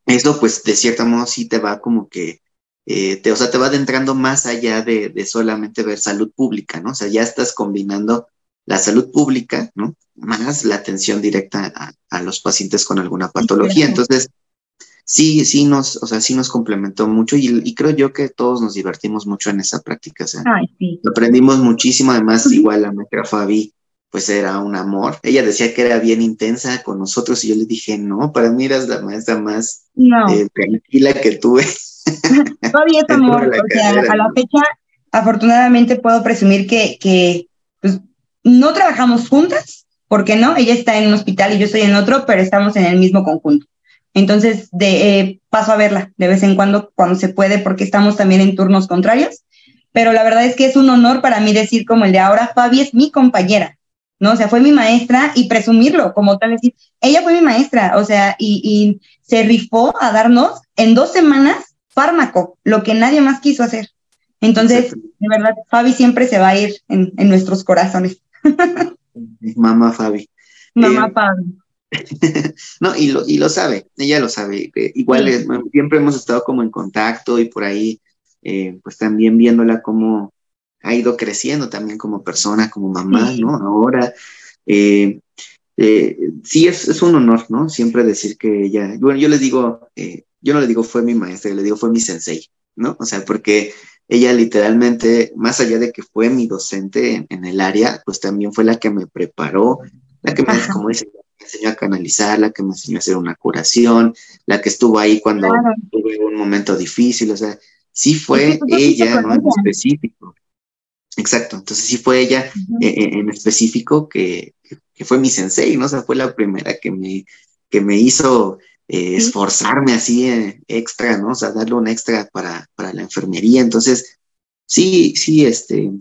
eso pues de cierto modo sí te va como que, eh, te, o sea, te va adentrando más allá de, de solamente ver salud pública, ¿no? O sea, ya estás combinando la salud pública, ¿no? Más la atención directa a, los pacientes con alguna patología. Entonces, sí, sí nos, o sea, sí nos complementó mucho y, creo yo que todos nos divertimos mucho en esa práctica. O sea, aprendimos muchísimo, además, igual la maestra Fabi, pues era un amor. Ella decía que era bien intensa con nosotros y yo le dije, no, para mí eras la maestra más eh, tranquila que tuve. Fabi es amor, o sea, a la fecha, afortunadamente puedo presumir que, que no trabajamos juntas, porque no, ella está en un hospital y yo estoy en otro, pero estamos en el mismo conjunto. Entonces, de, eh, paso a verla de vez en cuando, cuando se puede, porque estamos también en turnos contrarios. Pero la verdad es que es un honor para mí decir como el de ahora, Fabi es mi compañera, ¿no? O sea, fue mi maestra y presumirlo como tal, decir, ella fue mi maestra, o sea, y, se rifó a darnos en dos semanas fármaco, lo que nadie más quiso hacer. Entonces, de verdad, Fabi siempre se va a ir en nuestros corazones. Mamá Fabi. Mamá eh, Fabi. no, y lo, y lo sabe, ella lo sabe. igual siempre hemos estado como en contacto y por ahí, eh, pues también viéndola como ha ido creciendo también como persona, como mamá, ¿no? Ahora, eh, sí es, es, un honor, ¿no? Siempre decir que ella, bueno, yo les digo, yo no le digo fue mi maestra, le digo fue mi sensei, ¿no? O sea, porque ella literalmente, más allá de que fue mi docente en, el área, pues también fue la que me preparó, la que me, como dice, me enseñó a canalizar, la que me enseñó a hacer una curación, la que estuvo ahí cuando tuve un momento difícil, o sea, sí fue ella, ¿no? En específico. Exacto, entonces sí fue ella eh, eh, en específico que, que, fue mi sensei, ¿no? O sea, fue la primera que me, que me hizo eh, esforzarme así eh, extra, ¿no? O sea, darle un extra para, para la enfermería. Entonces, sí, sí, este,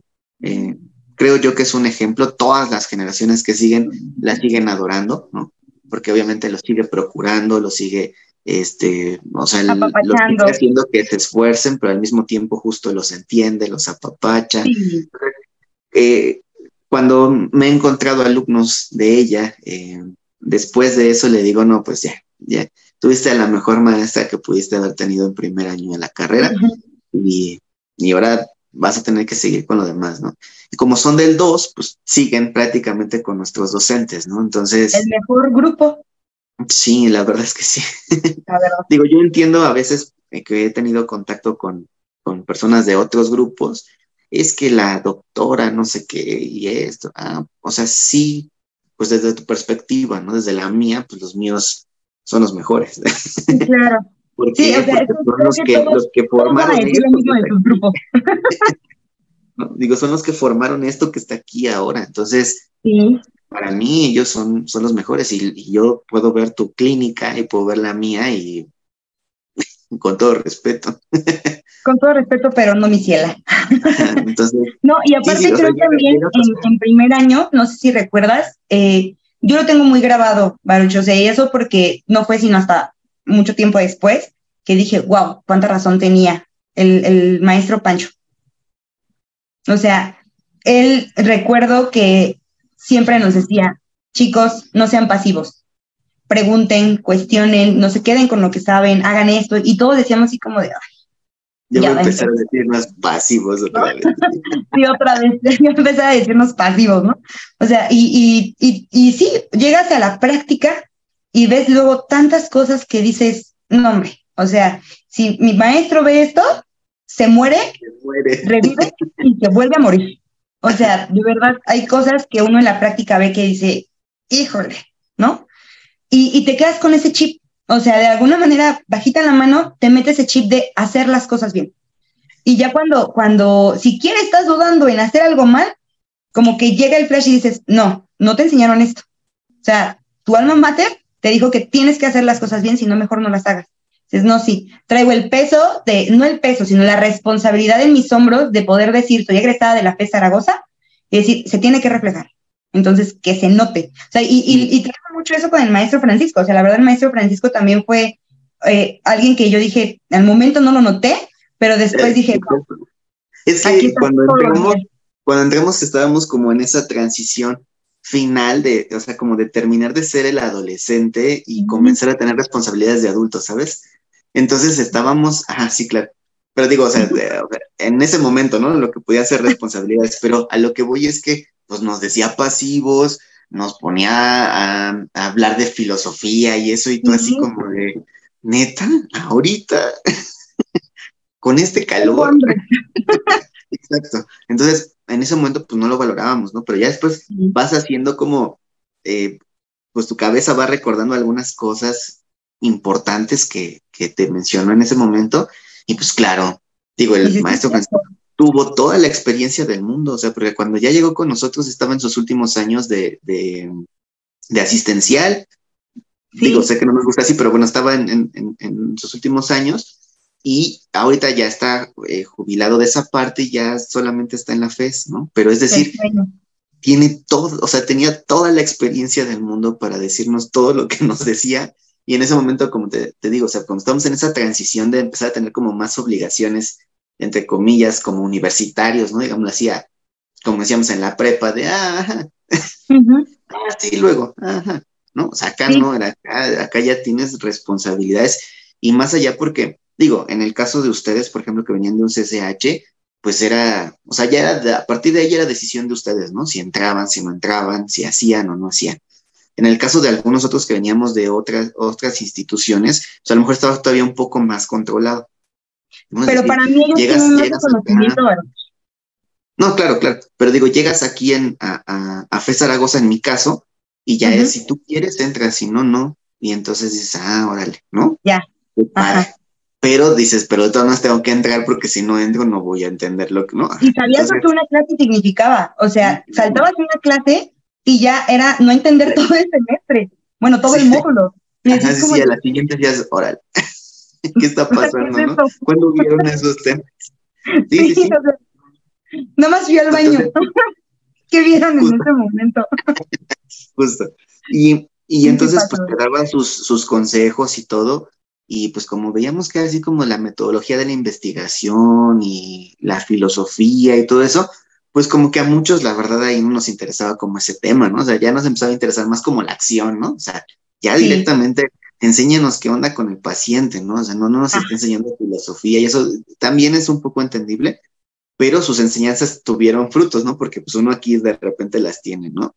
eh, creo yo que es un ejemplo. Todas las generaciones que siguen la siguen adorando, ¿no? Porque obviamente lo sigue procurando, lo sigue, este, o sea, lo sigue haciendo que se esfuercen, pero al mismo tiempo justo los entiende, los apapacha. cuando me he encontrado alumnos de ella, después de eso le digo, no, pues ya, ya tuviste a la mejor maestra que pudiste haber tenido en primer año de la carrera y, y, ahora vas a tener que seguir con lo demás, ¿no? Y como son del 2, pues siguen prácticamente con nuestros docentes, ¿no? Entonces... El mejor grupo. Sí, la verdad es que sí. Digo, yo entiendo a veces que he tenido contacto con, con personas de otros grupos, es que la doctora no sé qué y esto, ah, o sea, sí, pues desde tu perspectiva, ¿no? Desde la mía, pues los míos son los mejores. claro. sí, o sea, son los que, los que formaron esto. digo, son los que formaron esto que está aquí ahora. Entonces, para mí ellos son, son los mejores y, yo puedo ver tu clínica y puedo ver la mía y con todo respeto. Con todo respeto, pero no mi ciela. Entonces, no, y aparte creo también en, primer año, no sé si recuerdas, eh, yo lo tengo muy grabado, Baruch, o sea, y eso porque no fue sino hasta mucho tiempo después que dije, wow, cuánta razón tenía el, el maestro Pancho. O sea, él recuerdo que siempre nos decía, chicos, no sean pasivos, pregunten, cuestionen, no se queden con lo que saben, hagan esto, y todos decíamos así como de, ay, yo voy a empezar a decirnos pasivos otra vez. sí, otra vez. Yo empecé a decirnos pasivos, ¿no? O sea, y, y, y, y, sí, llegas a la práctica y ves luego tantas cosas que dices, no, hombre, o sea, si mi maestro ve esto, se muere, se muere. revive y se vuelve a morir. O sea, de verdad, hay cosas que uno en la práctica ve que dice, híjole, ¿no? Y, y te quedas con ese chip o sea, de alguna manera, bajita la mano, te metes ese chip de hacer las cosas bien. Y ya cuando, cuando, si quieres, estás dudando en hacer algo mal, como que llega el flash y dices, no, no te enseñaron esto. O sea, tu alma mater te dijo que tienes que hacer las cosas bien, si no, mejor no las hagas. Dices, no, sí, traigo el peso de, no el peso, sino la responsabilidad en mis hombros de poder decir, soy egresada de la FE Zaragoza, y decir, se tiene que reflejar. Entonces, que se note. O sea, y, y, y mucho eso con el maestro Francisco. O sea, la verdad, el maestro Francisco también fue eh, alguien que yo dije, al momento no lo noté, pero después dije. Es que cuando entramos, cuando entramos estábamos como en esa transición final de, o sea, como de terminar de ser el adolescente y comenzar a tener responsabilidades de adulto, ¿sabes? Entonces estábamos, ah, sí, claro. Pero digo, o sea, en ese momento, ¿no? Lo que podía ser responsabilidades, pero a lo que voy es que, pues nos decía pasivos, nos ponía a, hablar de filosofía y eso y todo así como de, neta, ahorita, con este calor. Exacto. Entonces, en ese momento, pues no lo valorábamos, ¿no? Pero ya después vas haciendo como, eh, pues tu cabeza va recordando algunas cosas importantes que, que te mencionó en ese momento. Y pues claro, digo, el maestro Francisco tuvo toda la experiencia del mundo, o sea, porque cuando ya llegó con nosotros estaba en sus últimos años de, de, asistencial. Digo, sé que no nos gusta así, pero bueno, estaba en, en, sus últimos años y ahorita ya está eh, jubilado de esa parte y ya solamente está en la FES, ¿no? Pero es decir, tiene todo, o sea, tenía toda la experiencia del mundo para decirnos todo lo que nos decía. Y en ese momento, como te, te digo, o sea, cuando estamos en esa transición de empezar a tener como más obligaciones entre comillas, como universitarios, ¿no? Digamos así, como decíamos en la prepa, de, ah, sí, luego, ajá, ¿no? O sea, acá no, acá, acá ya tienes responsabilidades y más allá porque, digo, en el caso de ustedes, por ejemplo, que venían de un CCH, pues era, o sea, ya era, a partir de ahí era decisión de ustedes, ¿no? Si entraban, si no entraban, si hacían o no hacían. En el caso de algunos otros que veníamos de otras, otras instituciones, pues a lo mejor estaba todavía un poco más controlado. Pero para mí ellos llegas, tienen conocimiento. No, claro, claro. Pero digo, llegas aquí en, a, a, a Fe Zaragoza, en mi caso, y ya es, si tú quieres, entras, si no, no. Y entonces dices, ah, órale, ¿no? Ya. Pero dices, pero de todas maneras tengo que entrar porque si no entro no voy a entender lo que no. Y sabías lo que una clase significaba. O sea, saltabas una clase y ya era no entender todo el semestre. Bueno, todo el módulo. Y así sí, a la siguiente ya es órale. ¿Qué está pasando, no? ¿Cuándo vieron esos temas? Sí, sí, sí. Nada más fui al baño. ¿Qué vieron en ese momento? Justo. Y, y entonces, pues te daban sus, sus consejos y todo. Y pues como veíamos que así como la metodología de la investigación y la filosofía y todo eso, pues como que a muchos la verdad ahí no nos interesaba como ese tema, ¿no? O sea, ya nos empezaba a interesar más como la acción, ¿no? O sea, ya directamente enséñanos qué onda con el paciente, ¿no? O sea, no, nos está enseñando filosofía y eso también es un poco entendible, pero sus enseñanzas tuvieron frutos, ¿no? Porque pues uno aquí de repente las tiene, ¿no?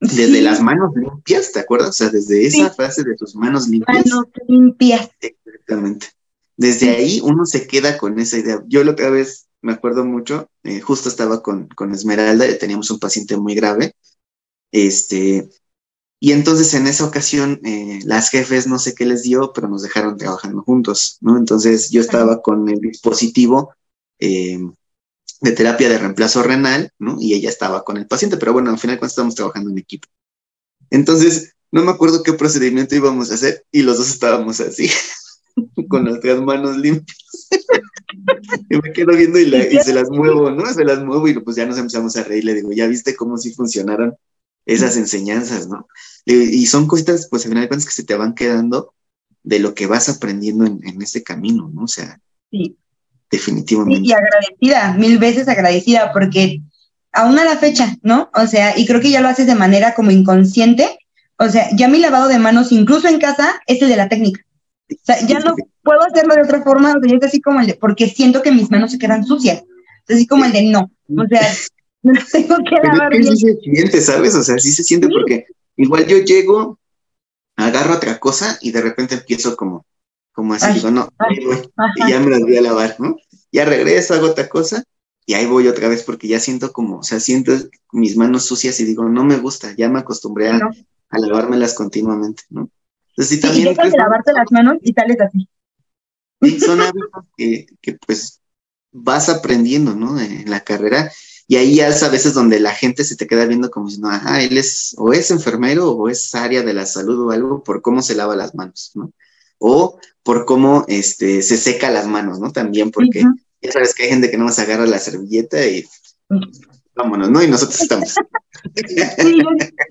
Desde las manos limpias, ¿te acuerdas? O sea, desde esa fase de tus manos limpias. Manos limpias. Exactamente. Desde ahí uno se queda con esa idea. Yo lo que a veces me acuerdo mucho, eh, justo estaba con, con Esmeralda, teníamos un paciente muy grave, este, Y entonces en esa ocasión eh, las jefes no sé qué les dio, pero nos dejaron trabajando juntos, ¿no? Entonces yo estaba con el dispositivo eh, de terapia de reemplazo renal, ¿no? Y ella estaba con el paciente, pero bueno, al final cuando estábamos trabajando en equipo. Entonces, no me acuerdo qué procedimiento íbamos a hacer y los dos estábamos así, con nuestras manos limpias. y me quedo viendo y, y, se las muevo, ¿no? Se las muevo y pues ya nos empezamos a reír. Le digo, ya viste cómo sí funcionaron esas enseñanzas, ¿no? Y son cositas, pues, al final de cuentas, que se te van quedando de lo que vas aprendiendo en, en este camino, ¿no? O sea, sí. definitivamente. y agradecida, mil veces agradecida, porque aún a la fecha, ¿no? O sea, y creo que ya lo haces de manera como inconsciente. O sea, ya mi lavado de manos, incluso en casa, es el de la técnica. O sea, ya no puedo hacerlo de otra forma, o sea, es así como el de, porque siento que mis manos se quedan sucias. Es así como el de no. O sea, no tengo que lavar que sí se siente, ¿sabes? O sea, sí se siente porque igual yo llego, agarro otra cosa y de repente empiezo como, como así, Ay, digo, no, ay, voy, y ya me las voy a lavar, ¿no? Ya regreso, hago otra cosa y ahí voy otra vez porque ya siento como, o sea, siento mis manos sucias y digo, no me gusta, ya me acostumbré a, No. a lavármelas continuamente, ¿no? Entonces sí, Sí, y también dejas de lavarte las manos y sales así. sí, son hábitos que, que, pues vas aprendiendo, ¿no? En la carrera. Y ahí ya es a veces donde la gente se te queda viendo como si, no, ajá, él es o es enfermero o es área de la salud o algo por cómo se lava las manos, ¿no? O por cómo este, se seca las manos, ¿no? También porque Ujú. ya sabes que hay gente que no más agarra la servilleta y vámonos, ¿no? Y nosotros estamos. Sí,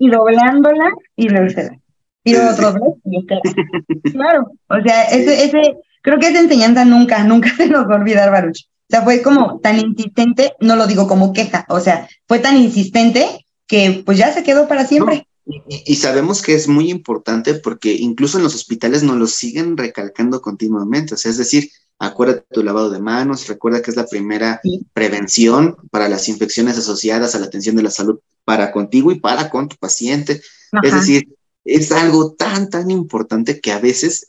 y doblándola y luego se la- Y otro doblez y este la- Claro, o sea, ese, ese, creo que esa enseñanza nunca, nunca se nos va a olvidar, Baruch. O sea, fue como tan insistente, no lo digo como queja, o sea, fue tan insistente que pues ya se quedó para siempre. Y, y sabemos que es muy importante porque incluso en los hospitales nos lo siguen recalcando continuamente. O sea, es decir, acuérdate tu lavado de manos, recuerda que es la primera Sí. prevención para las infecciones asociadas a la atención de la salud para contigo y para con tu paciente. Es decir, es algo tan, tan importante que a veces,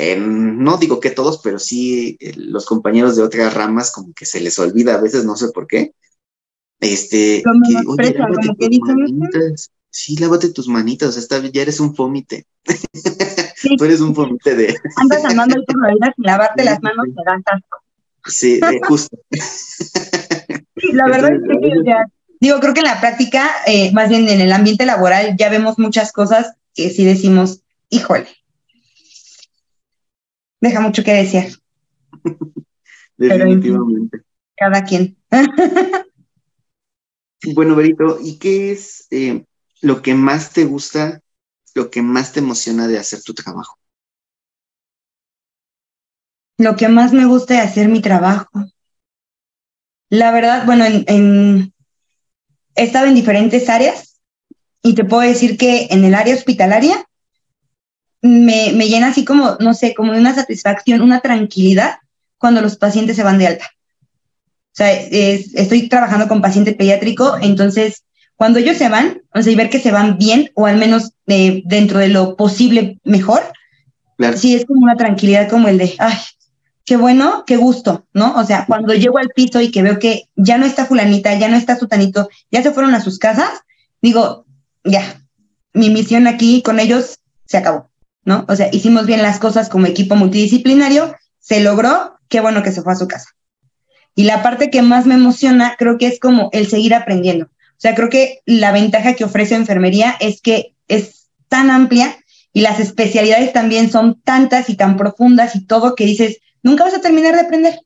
eh, no digo que todos, pero sí eh, los compañeros de otras ramas como que se les olvida a veces, no sé por qué. Este, que, oye, menosprecian, lávate como que tus dicen, manitas. Sí, lávate tus manitas, o sea, está, ya eres un fómite. Sí. Tú eres un fómite de, Andas por la vida sin lavarte las manos, te das asco. sí, de justo. Sí, la verdad es que, digo, creo que en la práctica, eh, más bien en el ambiente laboral, ya vemos muchas cosas que sí decimos, híjole, deja mucho que desear, Definitivamente. cada quien. Bueno, Berito, ¿y qué es eh, lo que más te gusta, lo que más te emociona de hacer tu trabajo? Lo que más me gusta de hacer mi trabajo. La verdad, bueno, en, en- he estado en diferentes áreas y te puedo decir que en el área hospitalaria me, me llena así como, no sé, como de una satisfacción, una tranquilidad cuando los pacientes se van de alta. O sea, es- estoy trabajando con paciente pediátrico, entonces cuando ellos se van, o sea, y ver que se van bien o al menos eh, dentro de lo posible mejor, Claro. sí es como una tranquilidad como el de, ay, qué bueno, qué gusto, ¿no? O sea, cuando llego al piso y que veo que ya no está fulanita, ya no está sutanito, ya se fueron a sus casas, digo, ya, mi misión aquí con ellos se acabó, ¿no? O sea, hicimos bien las cosas como equipo multidisciplinario, se logró, qué bueno que se fue a su casa. Y la parte que más me emociona creo que es como el seguir aprendiendo. O sea, creo que la ventaja que ofrece enfermería es que es tan amplia y las especialidades también son tantas y tan profundas y todo que dices, nunca vas a terminar de aprender.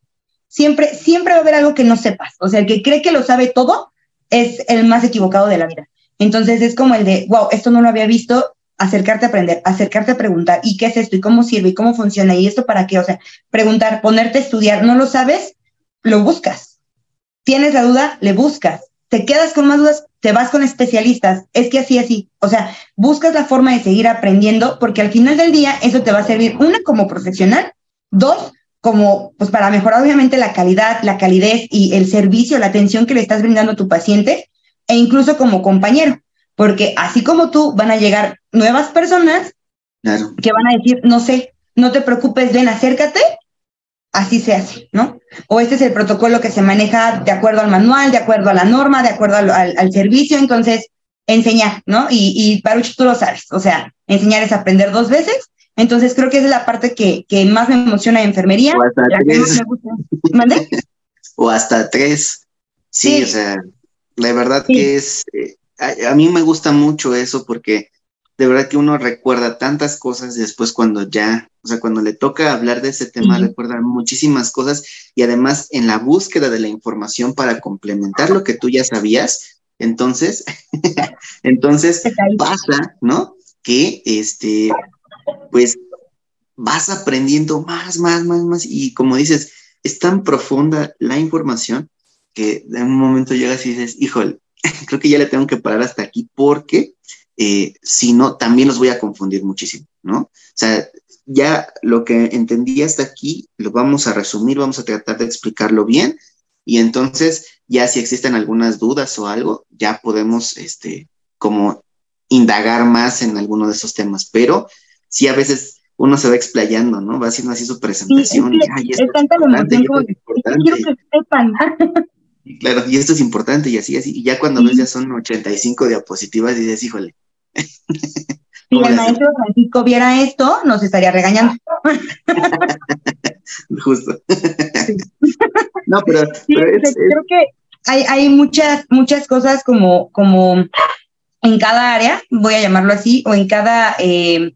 Siempre, siempre va a haber algo que no sepas. O sea, el que cree que lo sabe todo es el más equivocado de la vida. Entonces es como el de, wow, esto no lo había visto, acercarte a aprender, acercarte a preguntar, ¿y qué es esto? ¿Y cómo sirve? ¿Y cómo funciona? ¿Y esto para qué? O sea, preguntar, ponerte a estudiar, no lo sabes, lo buscas. Tienes la duda, le buscas. Te quedas con más dudas, te vas con especialistas. Es que así, así. O sea, buscas la forma de seguir aprendiendo porque al final del día eso te va a servir, una, como profesional, dos, como, pues para mejorar obviamente la calidad, la calidez y el servicio, la atención que le estás brindando a tu paciente e incluso como compañero. Porque así como tú, van a llegar nuevas personas Claro. que van a decir, no sé, no te preocupes, ven, acércate, así se hace, ¿no? O este es el protocolo que se maneja de acuerdo al manual, de acuerdo a la norma, de acuerdo al, al- al servicio, entonces enseñar, ¿no? Y, y Baruch, tú lo sabes, o sea, enseñar es aprender dos veces. Entonces creo que esa es la parte que, que más me emociona de enfermería. O hasta tres. o hasta tres. Sí, Sí. o sea, la verdad Sí. que es, eh, a, a mí me gusta mucho eso porque de verdad que uno recuerda tantas cosas después cuando ya, o sea, cuando le toca hablar de ese tema, recuerda muchísimas cosas y además en la búsqueda de la información para complementar lo que tú ya sabías, entonces, entonces pasa, ¿no? Que este, pues vas aprendiendo más, más, más, más y como dices, es tan profunda la información que en un momento llegas y dices, híjole, creo que ya le tengo que parar hasta aquí porque eh, si no, también los voy a confundir muchísimo, ¿no? O sea, ya lo que entendí hasta aquí lo vamos a resumir, vamos a tratar de explicarlo bien y entonces ya si existen algunas dudas o algo, ya podemos, este, como indagar más en alguno de esos temas, pero sí a veces uno se va explayando, ¿no? Va haciendo así su presentación Sí, es y, que ay, es esto es tanta la importante, emoción y como esto es es que quiero que sepan. Y Claro, y esto es importante y así, así. Y ya cuando Sí. ves ya son 85 diapositivas y dices, híjole. Si ¿cómo el maestro Francisco viera esto, nos estaría regañando. Justo. no, pero, Sí, pero este, es, es- creo que hay, hay muchas, muchas cosas como, como en cada área, voy a llamarlo así, o en cada eh,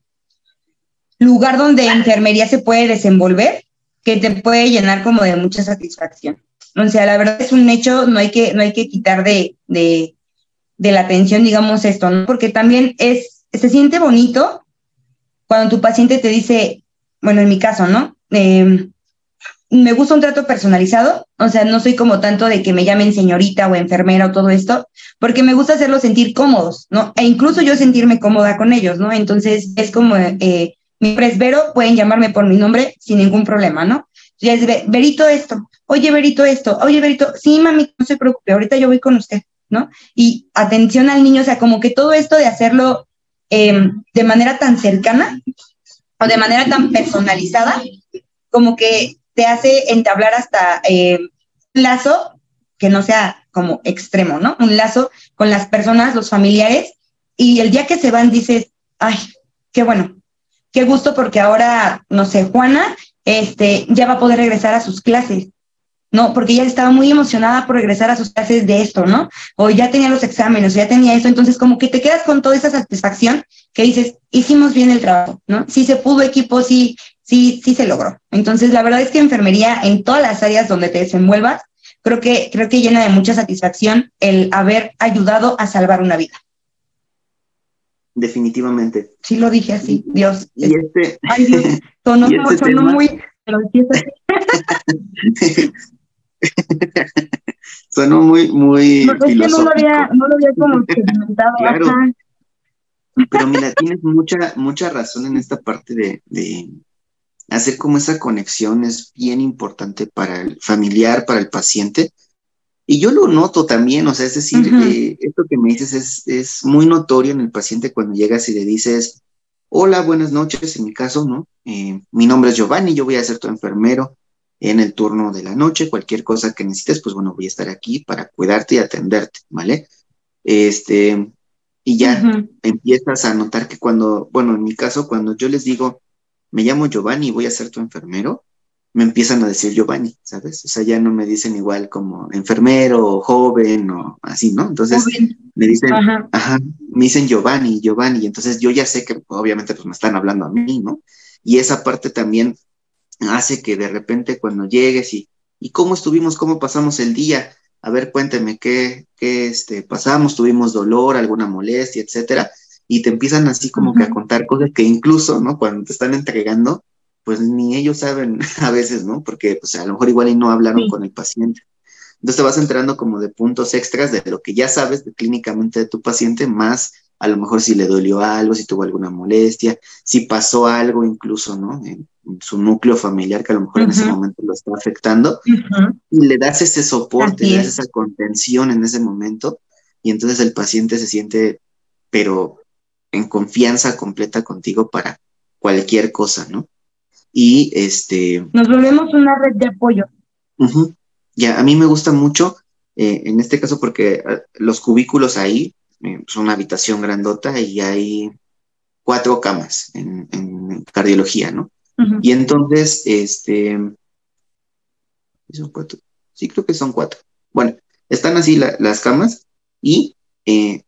lugar donde enfermería se puede desenvolver, que te puede llenar como de mucha satisfacción. O sea, la verdad es un hecho, no hay que, no hay que quitar de, de, de la atención, digamos, esto, ¿no? Porque también es, se siente bonito cuando tu paciente te dice, bueno, en mi caso, ¿no? Eh, me gusta un trato personalizado, o sea, no soy como tanto de que me llamen señorita o enfermera o todo esto, porque me gusta hacerlos sentir cómodos, ¿no? E incluso yo sentirme cómoda con ellos, ¿no? Entonces es como, eh, mi nombre es Vero, pueden llamarme por mi nombre sin ningún problema, ¿no? Es Verito esto, oye Verito esto, oye Verito, sí mami, no se preocupe, ahorita yo voy con usted, ¿no? Y atención al niño, o sea, como que todo esto de hacerlo eh, de manera tan cercana o de manera tan personalizada, como que te hace entablar hasta eh, un lazo que no sea como extremo, ¿no? Un lazo con las personas, los familiares, y el día que se van dices, ay, qué bueno, qué gusto porque ahora, no sé, Juana, este, ya va a poder regresar a sus clases, ¿no? Porque ella estaba muy emocionada por regresar a sus clases de esto, ¿no? O ya tenía los exámenes, o ya tenía eso, entonces como que te quedas con toda esa satisfacción que dices, hicimos bien el trabajo, ¿no? Sí se pudo equipo, sí, sí, sí se logró. Entonces, la verdad es que enfermería en todas las áreas donde te desenvuelvas, creo que, creo que llena de mucha satisfacción el haber ayudado a salvar una vida. Definitivamente. Sí lo dije así, Dios. Y este, Ay, Dios, sonó, y este sonó muy, pero sonó muy, muy No, es que no lo había, no lo había como experimentado. Claro. ajá. Pero mira, tienes mucha, mucha razón en esta parte de, de hacer como esa conexión es bien importante para el familiar, para el paciente. Y yo lo noto también, o sea, es decir, eh, esto que me dices es, es muy notorio en el paciente cuando llegas y le dices, hola, buenas noches, en mi caso, ¿no? Eh, mi nombre es Giovanni, yo voy a ser tu enfermero en el turno de la noche, cualquier cosa que necesites, pues bueno, voy a estar aquí para cuidarte y atenderte, ¿vale? Este, y ya empiezas a notar que cuando, bueno, en mi caso, cuando yo les digo, me llamo Giovanni y voy a ser tu enfermero, me empiezan a decir Giovanni, ¿sabes? O sea, ya no me dicen igual como enfermero o joven o así, ¿no? Entonces Joven. me dicen, Ajá. ajá, me dicen Giovanni, Giovanni, y entonces yo ya sé que obviamente pues me están hablando a mí, ¿no? Y esa parte también hace que de repente cuando llegues y, ¿y cómo estuvimos? ¿Cómo pasamos el día? A ver, cuénteme qué, qué este, pasamos, tuvimos dolor, alguna molestia, etcétera, y te empiezan así como que a contar cosas que incluso, ¿no? Cuando te están entregando, pues ni ellos saben a veces, ¿no? Porque pues a lo mejor igual y no hablaron Sí. con el paciente. Entonces te vas enterando como de puntos extras de lo que ya sabes de, clínicamente de tu paciente, más a lo mejor si le dolió algo, si tuvo alguna molestia, si pasó algo incluso, ¿no? En, en su núcleo familiar que a lo mejor en ese momento lo está afectando y le das ese soporte, Así le das es. esa contención en ese momento y entonces el paciente se siente, pero en confianza completa contigo para cualquier cosa, ¿no? Y este, Nos volvemos una red de apoyo. Ya, a mí me gusta mucho, eh, en este caso, porque eh, los cubículos ahí eh, pues, una habitación grandota y hay cuatro camas en, cardiología, ¿no? Y entonces, este, son cuatro, sí creo que son cuatro. Bueno, están así las camas y eh,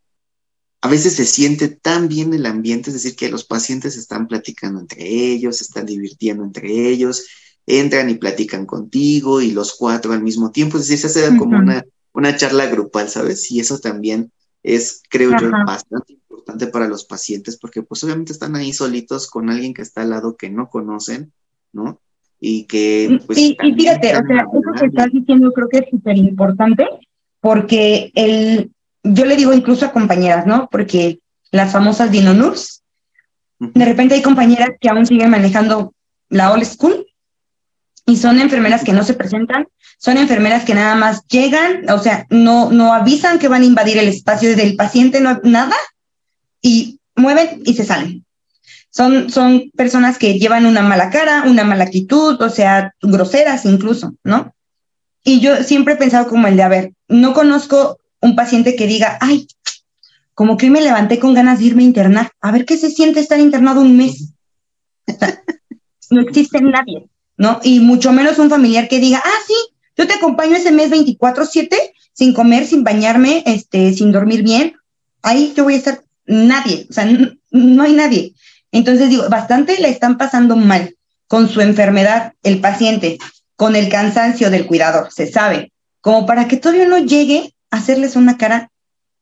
a veces se siente tan bien el ambiente, es decir, que los pacientes están platicando entre ellos, se están divirtiendo entre ellos, entran y platican contigo y los cuatro al mismo tiempo, es decir, se hace como una, una charla grupal, ¿sabes? Y eso también es, creo yo, bastante importante para los pacientes porque pues obviamente están ahí solitos con alguien que está al lado que no conocen, ¿no? Y que... Pues, y, y fíjate, o sea, eso que estás diciendo creo que es súper importante porque el, yo le digo incluso a compañeras, ¿no? Porque las famosas dinonurs, de repente hay compañeras que aún siguen manejando la old school y son enfermeras que no se presentan, son enfermeras que nada más llegan, o sea, no, no avisan que van a invadir el espacio del paciente, no, nada, y mueven y se salen. Son, son personas que llevan una mala cara, una mala actitud, o sea, groseras incluso, ¿no? Y yo siempre he pensado como el de, a ver, no conozco un paciente que diga, ay, como que hoy me levanté con ganas de irme a internar, a ver qué se siente estar internado un mes. no existe nadie, ¿no? Y mucho menos un familiar que diga, ah, sí, yo te acompaño ese mes 24/7, sin comer, sin bañarme, este, sin dormir bien. Ahí yo voy a estar nadie, o sea, no, hay nadie. Entonces digo, bastante le están pasando mal con su enfermedad el paciente, con el cansancio del cuidador, se sabe, como para que todavía no llegue hacerles una cara,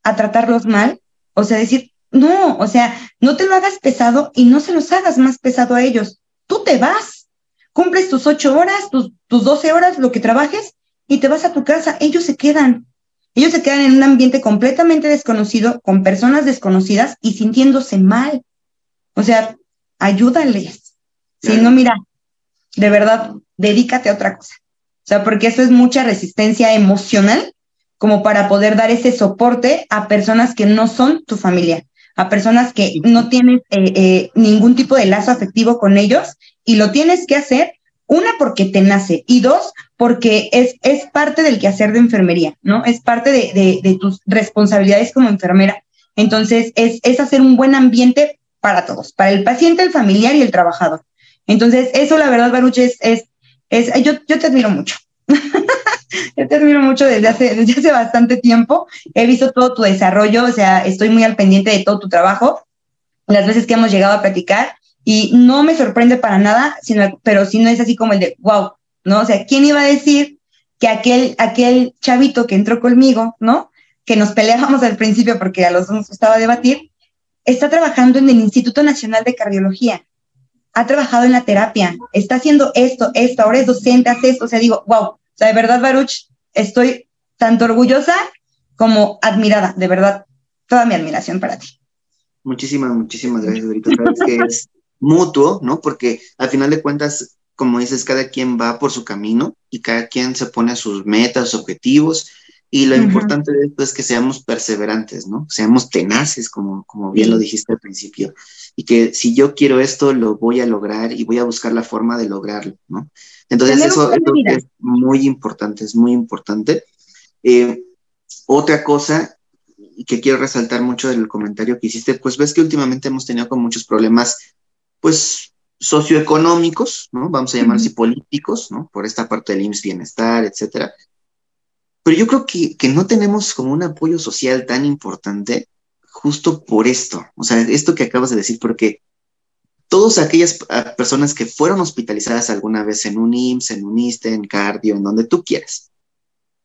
a tratarlos mal, o sea, decir, no, o sea, no te lo hagas pesado y no se los hagas más pesado a ellos. Tú te vas, cumples tus ocho horas, tus, tus doce horas, lo que trabajes, y te vas a tu casa. Ellos se quedan. Ellos se quedan en un ambiente completamente desconocido, con personas desconocidas y sintiéndose mal. O sea, ayúdales. Si no, mira, de verdad, dedícate a otra cosa. O sea, porque eso es mucha resistencia emocional como para poder dar ese soporte a personas que no son tu familia, a personas que no tienes eh, eh, ningún tipo de lazo afectivo con ellos y lo tienes que hacer, una, porque te nace y dos, porque es, es parte del quehacer de enfermería, ¿no? Es parte de, de, tus responsabilidades como enfermera. Entonces, es, es hacer un buen ambiente para todos, para el paciente, el familiar y el trabajador. Entonces, eso la verdad, Baruch, es, es, es yo, yo te admiro mucho. Yo te admiro mucho desde hace, desde hace bastante tiempo. He visto todo tu desarrollo, o sea, estoy muy al pendiente de todo tu trabajo, las veces que hemos llegado a platicar, y no me sorprende para nada, sino, pero si no es así como el de, wow, ¿no? O sea, ¿quién iba a decir que aquel, aquel chavito que entró conmigo, ¿no? Que nos peleábamos al principio porque a los dos nos gustaba debatir, está trabajando en el Instituto Nacional de Cardiología, ha trabajado en la terapia, está haciendo esto, esto, ahora es docente, hace esto, o sea, digo, wow, o sea, de verdad, Baruch, estoy tanto orgullosa como admirada, de verdad, toda mi admiración para ti. Muchísimas, muchísimas gracias, Dorito. Sabes que es mutuo, ¿no? Porque al final de cuentas, como dices, cada quien va por su camino y cada quien se pone sus metas, objetivos. Y lo importante de esto es que seamos perseverantes, ¿no? Seamos tenaces, como, como bien lo dijiste al principio. Y que si yo quiero esto, lo voy a lograr y voy a buscar la forma de lograrlo, ¿no? Entonces eso, es muy importante, es muy importante. Eh, otra cosa que quiero resaltar mucho del comentario que hiciste, pues ves que últimamente hemos tenido con muchos problemas, pues socioeconómicos, ¿no? Vamos a llamarse políticos, ¿no? Por esta parte del IMSS bienestar, etcétera. Pero yo creo que, que no tenemos como un apoyo social tan importante justo por esto, o sea, esto que acabas de decir, porque todas aquellas ah, personas que fueron hospitalizadas alguna vez en un IMSS, en un ISTE, en cardio, en donde tú quieras,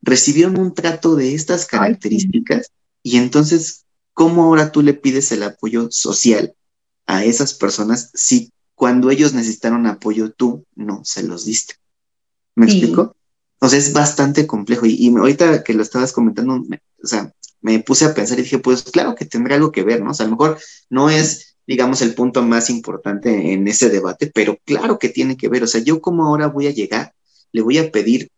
recibieron un trato de estas características y entonces, ¿cómo ahora tú le pides el apoyo social a esas personas si cuando ellos necesitaron apoyo tú no se los diste? ¿Me explico? O sea, es bastante complejo y, ahorita que lo estabas comentando, o sea, me puse a pensar y dije, pues claro que tendrá algo que ver, ¿no? O sea, a lo mejor no es digamos, el punto más importante en ese debate, pero claro que tiene que ver, o sea, yo como ahora voy a llegar, le voy a pedir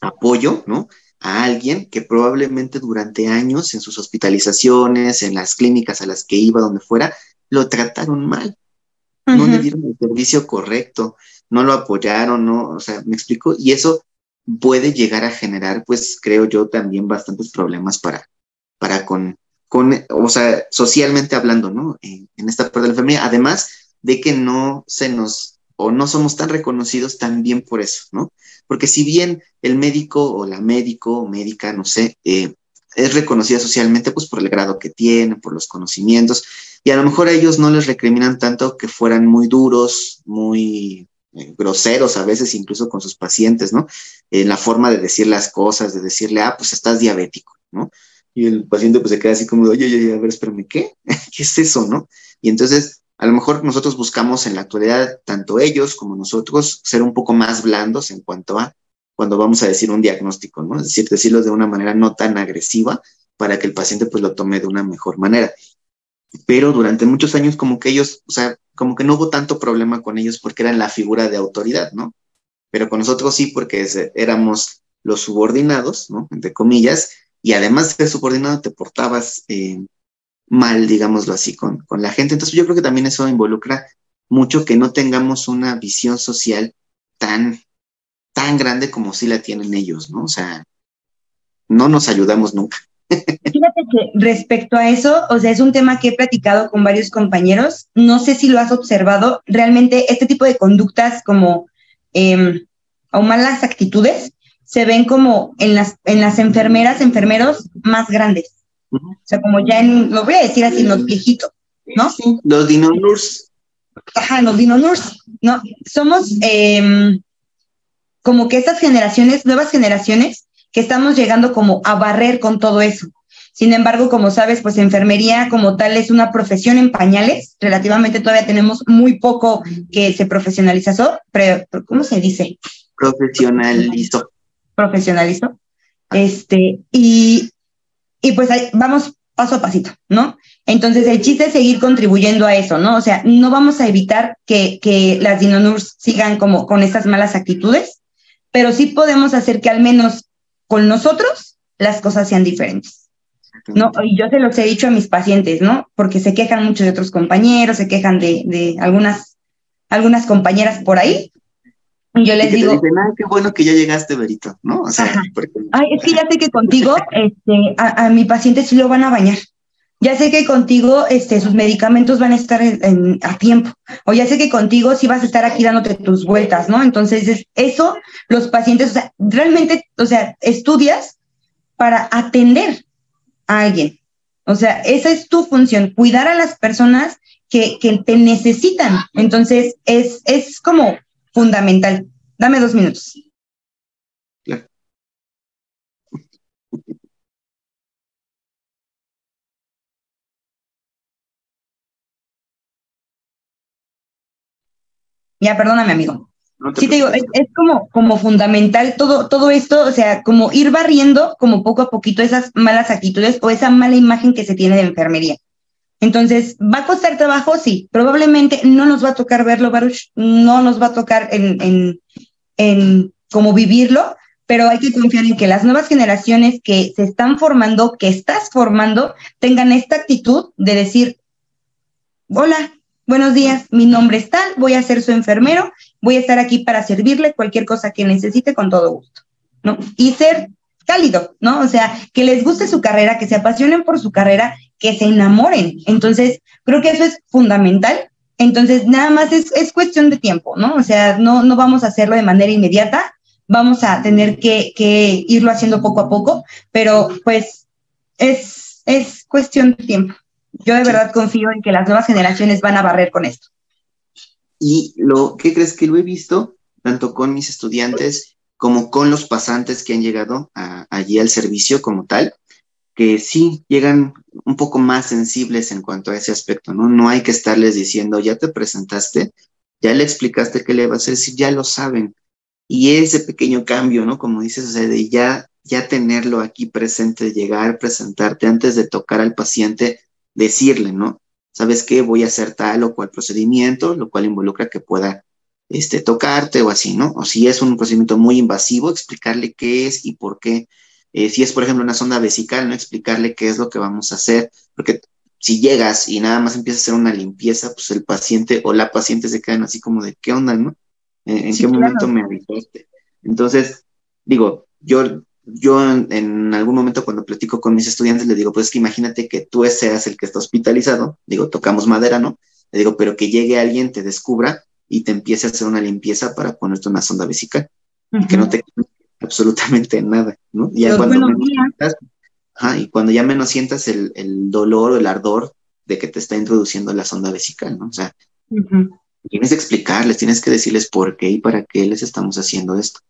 apoyo, ¿no? A alguien que probablemente durante años en sus hospitalizaciones, en las clínicas a las que iba, donde fuera, lo trataron mal, no le dieron el servicio correcto, no lo apoyaron, no, o sea, me explico, y eso puede llegar a generar, pues creo yo, también bastantes problemas para, para con, con, o sea, socialmente hablando, ¿no? En, esta parte de la enfermería, además de que no se nos, o no somos tan reconocidos también por eso, ¿no? Porque si bien el médico o la médico o médica, no sé, eh, es reconocida socialmente pues por el grado que tiene, por los conocimientos, y a lo mejor a ellos no les recriminan tanto que fueran muy duros, muy eh, groseros a veces incluso con sus pacientes, ¿no? En la forma de decir las cosas, de decirle, ah, pues estás diabético, ¿no? Y el paciente pues se queda así como, oye, oye, a ver, espérame, ¿qué? ¿Qué es eso, no? Y entonces, a lo mejor nosotros buscamos en la actualidad, tanto ellos como nosotros, ser un poco más blandos en cuanto a cuando vamos a decir un diagnóstico, ¿no? Es decir, decirlo de una manera no tan agresiva para que el paciente pues lo tome de una mejor manera. Pero durante muchos años como que ellos, o sea, como que no hubo tanto problema con ellos porque eran la figura de autoridad, ¿no? Pero con nosotros sí porque éramos los subordinados, ¿no? Entre comillas, y además de subordinado te portabas eh, mal, digámoslo así, con, con la gente. Entonces yo creo que también eso involucra mucho que no tengamos una visión social tan tan grande como sí la tienen ellos, ¿no? O sea, no nos ayudamos nunca. Fíjate que respecto a eso, o sea, es un tema que he platicado con varios compañeros. No sé si lo has observado. Realmente este tipo de conductas como eh, malas actitudes se ven como en las, en las enfermeras, enfermeros más grandes. O sea, como ya en, lo voy a decir así, los viejitos, ¿no? Sí, los dinonurs. Ajá, los dinonurs, ¿no? Somos, eh, como que estas generaciones, nuevas generaciones, que estamos llegando como a barrer con todo eso. Sin embargo, como sabes, pues enfermería como tal es una profesión en pañales. Relativamente todavía tenemos muy poco que se profesionalizó, pero ¿cómo se dice? Profesionalizó. Profesionalizó. Este, y, y pues ahí, vamos paso a pasito, ¿no? Entonces el chiste es seguir contribuyendo a eso, ¿no? O sea, no vamos a evitar que, que las dinonurs sigan como con estas malas actitudes, pero sí podemos hacer que al menos con nosotros las cosas sean diferentes. ¿no? Y yo se los he dicho a mis pacientes, ¿no? Porque se quejan mucho de otros compañeros, se quejan de, de algunas, algunas compañeras por ahí. Y yo les digo. Dicen, ah, qué bueno que ya llegaste, Berito, ¿no? O sea, Ay, es que ya sé que contigo este, a, a, mi paciente sí lo van a bañar ya sé que contigo este, sus medicamentos van a estar en, a tiempo, o ya sé que contigo sí vas a estar aquí dándote tus vueltas, ¿no? Entonces, eso, los pacientes, o sea, realmente, o sea, estudias para atender a alguien. O sea, esa es tu función, cuidar a las personas que, que te necesitan. Entonces, es, es como fundamental. Dame dos minutos. Ya, perdóname, amigo. sí, te digo, es, es, como, como fundamental todo, todo esto, o sea, como ir barriendo como poco a poquito esas malas actitudes o esa mala imagen que se tiene de enfermería. Entonces, ¿va a costar trabajo? Sí, probablemente no nos va a tocar verlo, Baruch, no nos va a tocar en, en, en cómo vivirlo, pero hay que confiar en que las nuevas generaciones que se están formando, que estás formando, tengan esta actitud de decir, hola, Buenos días, mi nombre es tal, voy a ser su enfermero, voy a estar aquí para servirle cualquier cosa que necesite con todo gusto, ¿no? Y ser cálido, ¿no? O sea, que les guste su carrera, que se apasionen por su carrera, que se enamoren. Entonces, creo que eso es fundamental. Entonces, nada más es, es cuestión de tiempo, ¿no? O sea, no, no vamos a hacerlo de manera inmediata, vamos a tener que, que irlo haciendo poco a poco, pero pues es, es cuestión de tiempo. Yo de verdad confío en que las nuevas generaciones van a barrer con esto. Y lo que crees que lo he visto, tanto con mis estudiantes como con los pasantes que han llegado allí al servicio como tal, que sí llegan un poco más sensibles en cuanto a ese aspecto, ¿no? No hay que estarles diciendo, ya te presentaste, ya le explicaste qué le va a hacer, si ya lo saben. Y ese pequeño cambio, ¿no? Como dices, o sea, de ya, ya tenerlo aquí presente, llegar, presentarte antes de tocar al paciente, decirle, ¿no? ¿Sabes qué? Voy a hacer tal o cual procedimiento, lo cual involucra que pueda este, tocarte o así, ¿no? O si es un procedimiento muy invasivo, explicarle qué es y por qué. Eh, si es, por ejemplo, una sonda vesical, ¿no? Explicarle qué es lo que vamos a hacer, porque si llegas y nada más empiezas a hacer una limpieza, pues el paciente o la paciente se quedan así como de, ¿qué onda, no? ¿En, sí, qué claro. momento me avisaste? Entonces, digo, yo yo en, algún momento cuando platico con mis estudiantes les digo, pues es que imagínate que tú seas el que está hospitalizado, digo, tocamos madera, ¿no? Le digo, pero que llegue alguien, te descubra y te empiece a hacer una limpieza para ponerte una sonda vesical, y que no te absolutamente nada, ¿no? Y ya cuando menos sientas, y cuando ya menos sientas el, dolor o el ardor de que te está introduciendo la sonda vesical, ¿no? O sea, tienes que explicarles, tienes que decirles por qué y para qué les estamos haciendo esto.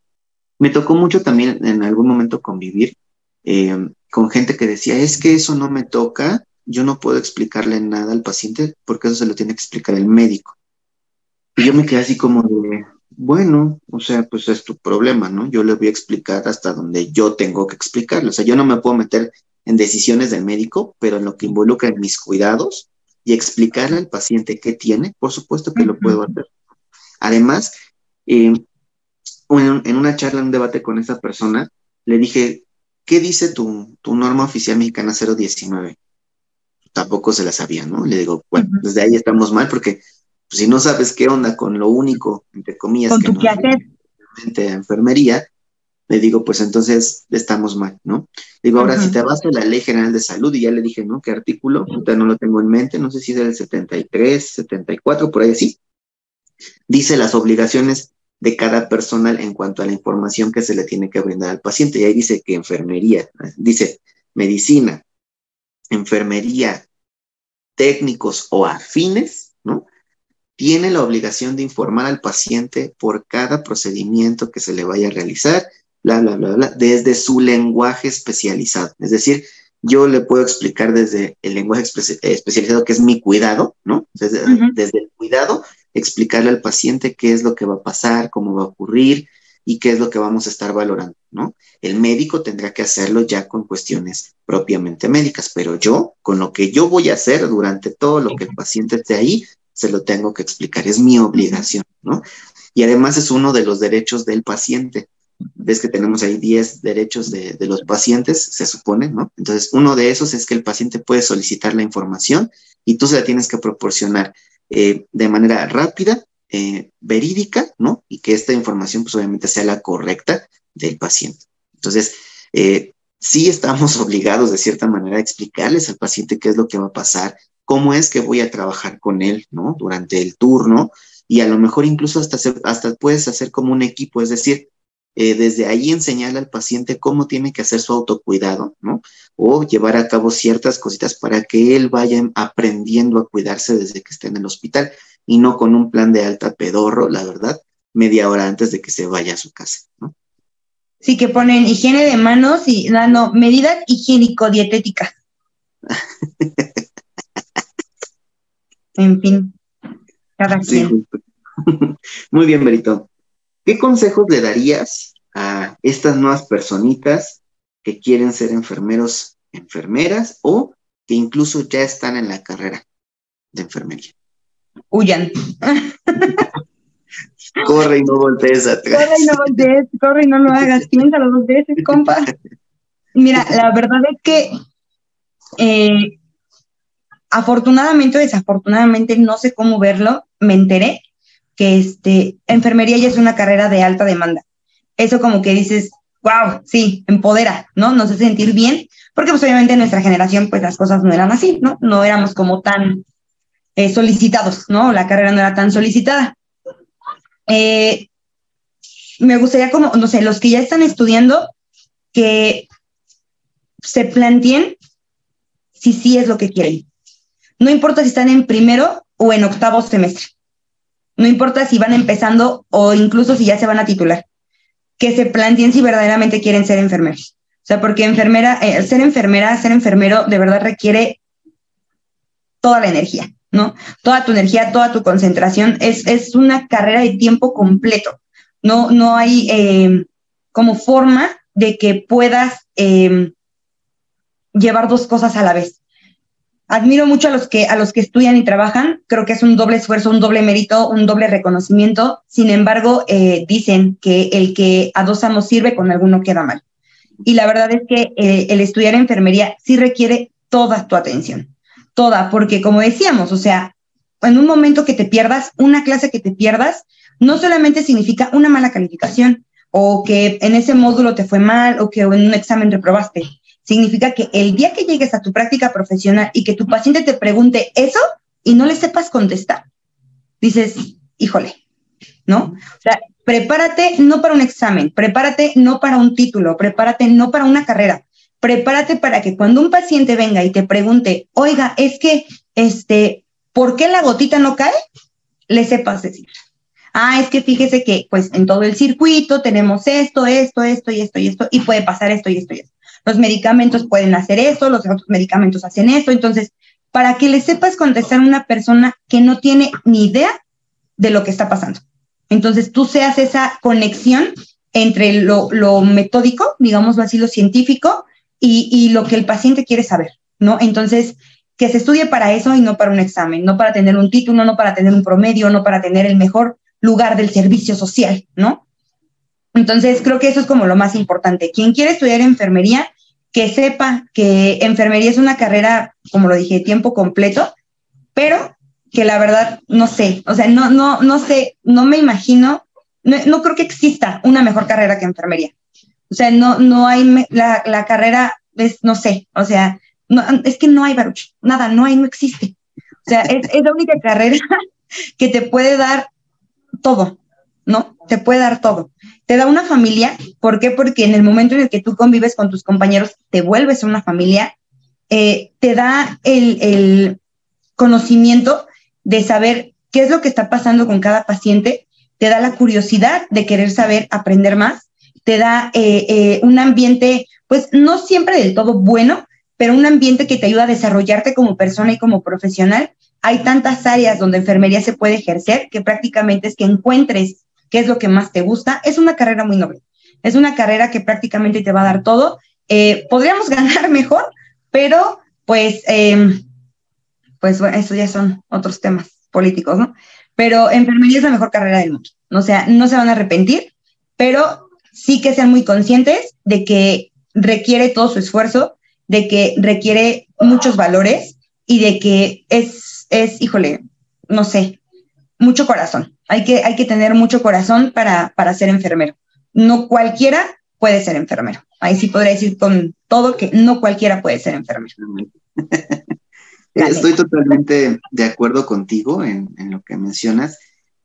Me tocó mucho también en algún momento convivir eh, con gente que decía, es que eso no me toca, yo no puedo explicarle nada al paciente porque eso se lo tiene que explicar el médico. Y yo me quedé así como de, bueno, o sea, pues es tu problema, ¿no? Yo le voy a explicar hasta donde yo tengo que explicarle. O sea, yo no me puedo meter en decisiones del médico, pero en lo que involucra en mis cuidados y explicarle al paciente qué tiene, por supuesto que lo puedo hacer. Además, eh, en, una charla, en un debate con esa persona, le dije, ¿qué dice tu, norma oficial mexicana 019? Tampoco se la sabía, ¿no? Le digo, bueno, desde ahí estamos mal porque pues, si no sabes qué onda con lo único, entre comillas, que no es enfermería, le digo, pues entonces estamos mal, ¿no? Digo, ahora si te vas a la Ley General de Salud, y ya le dije, ¿no? ¿Qué artículo? No lo tengo en mente, no sé si es el 73, 74, por ahí así. Dice las obligaciones de cada personal en cuanto a la información que se le tiene que brindar al paciente. Y ahí dice que enfermería, dice medicina, enfermería, técnicos o afines, ¿no? Tiene la obligación de informar al paciente por cada procedimiento que se le vaya a realizar, bla, bla, bla, bla, desde su lenguaje especializado. Es decir, yo le puedo explicar desde el lenguaje especializado que es mi cuidado, ¿no? Desde, desde el cuidado explicarle al paciente qué es lo que va a pasar, cómo va a ocurrir y qué es lo que vamos a estar valorando, ¿no? El médico tendrá que hacerlo ya con cuestiones propiamente médicas, pero yo, con lo que yo voy a hacer durante todo lo que el paciente esté ahí, se lo tengo que explicar, es mi obligación, ¿no? Y además es uno de los derechos del paciente. Ves que tenemos ahí 10 derechos de, de los pacientes, se supone, ¿no? Entonces, uno de esos es que el paciente puede solicitar la información y tú se la tienes que proporcionar eh, de manera rápida, eh, verídica, ¿no? Y que esta información, pues obviamente, sea la correcta del paciente. Entonces, eh, sí estamos obligados de cierta manera a explicarles al paciente qué es lo que va a pasar, cómo es que voy a trabajar con él, ¿no? Durante el turno y a lo mejor incluso hasta, hasta puedes hacer como un equipo, es decir, eh, desde ahí enseñarle al paciente cómo tiene que hacer su autocuidado, ¿no? O llevar a cabo ciertas cositas para que él vaya aprendiendo a cuidarse desde que esté en el hospital y no con un plan de alta pedorro, la verdad, media hora antes de que se vaya a su casa, ¿no? Sí, que ponen higiene de manos y dando medidas higiénico-dietéticas. en fin, cada quien. Muy bien, Berito. ¿Qué consejos le darías a estas nuevas personitas que quieren ser enfermeros, enfermeras o que incluso ya están en la carrera de enfermería? Huyan. corre y no voltees atrás. Corre y no voltees, corre y no lo hagas. Piénsalo dos veces, compa. Mira, la verdad es que eh, afortunadamente o desafortunadamente, no sé cómo verlo, me enteré que este, enfermería ya es una carrera de alta demanda. Eso como que dices, wow, sí, empodera, ¿no? Nos hace sentir bien, porque pues obviamente en nuestra generación pues las cosas no eran así, ¿no? No éramos como tan eh, solicitados, ¿no? La carrera no era tan solicitada. Eh, me gustaría como, no sé, los que ya están estudiando, que se planteen si sí es lo que quieren. No importa si están en primero o en octavo semestre. No importa si van empezando o incluso si ya se van a titular. Que se planteen si verdaderamente quieren ser enfermeros. O sea, porque enfermera, eh, ser enfermera, ser enfermero, de verdad requiere toda la energía, ¿no? Toda tu energía, toda tu concentración. Es, es una carrera de tiempo completo. No, no hay eh, como forma de que puedas eh, llevar dos cosas a la vez admiro mucho a los que a los que estudian y trabajan. Creo que es un doble esfuerzo, un doble mérito, un doble reconocimiento. Sin embargo, eh, dicen que el que a dos sirve con alguno queda mal. Y la verdad es que eh, el estudiar enfermería sí requiere toda tu atención, toda, porque como decíamos, o sea, en un momento que te pierdas, una clase que te pierdas, no solamente significa una mala calificación, o que en ese módulo te fue mal, o que en un examen reprobaste. Significa que el día que llegues a tu práctica profesional y que tu paciente te pregunte eso y no le sepas contestar, dices, híjole, ¿no? O sea, prepárate no para un examen, prepárate no para un título, prepárate no para una carrera, prepárate para que cuando un paciente venga y te pregunte, oiga, es que, este, ¿por qué la gotita no cae? Le sepas decir. Ah, es que fíjese que, pues, en todo el circuito tenemos esto, esto, esto y esto y esto, y puede pasar esto y esto y esto. Los medicamentos pueden hacer esto, los otros medicamentos hacen esto. Entonces, para que le sepas contestar a una persona que no tiene ni idea de lo que está pasando. Entonces, tú seas esa conexión entre lo, metódico, digámoslo así, lo científico, y, lo que el paciente quiere saber, ¿no? Entonces, que se estudie para eso y no para un examen, no para tener un título, no para tener un promedio, no para tener el mejor lugar del servicio social, ¿no? Entonces, creo que eso es como lo más importante. Quien quiere estudiar enfermería, que sepa que enfermería es una carrera, como lo dije, tiempo completo, pero que la verdad no sé, o sea, no, no, no sé, no me imagino, no, creo que exista una mejor carrera que enfermería. O sea, no, no hay, la, carrera es, no sé, o sea, es que no hay baruch, nada, no hay, no existe. O sea, es la única carrera que te puede dar todo, ¿no? Te puede dar todo. Te da una familia, ¿por qué? Porque en el momento en el que tú convives con tus compañeros, te vuelves una familia, eh, te da el, conocimiento de saber qué es lo que está pasando con cada paciente, te da la curiosidad de querer saber, aprender más, te da eh, eh, un ambiente, pues no siempre del todo bueno, pero un ambiente que te ayuda a desarrollarte como persona y como profesional hay tantas áreas donde enfermería se puede ejercer que prácticamente es que encuentres qué es lo que más te gusta. Es una carrera muy noble. Es una carrera que prácticamente te va a dar todo. Eh, podríamos ganar mejor, pero pues, em, pues bueno, eso ya son otros temas políticos, ¿no? Pero enfermería es la mejor carrera del mundo. O sea, no se van a arrepentir, pero sí que sean muy conscientes de que requiere todo su esfuerzo, de que requiere muchos valores y de que es es, híjole, no sé, mucho corazón. Hay que, hay que tener mucho corazón para, para ser enfermero. No cualquiera puede ser enfermero. Ahí sí podría decir con todo que no cualquiera puede ser enfermero. Estoy totalmente de acuerdo contigo en, lo que mencionas.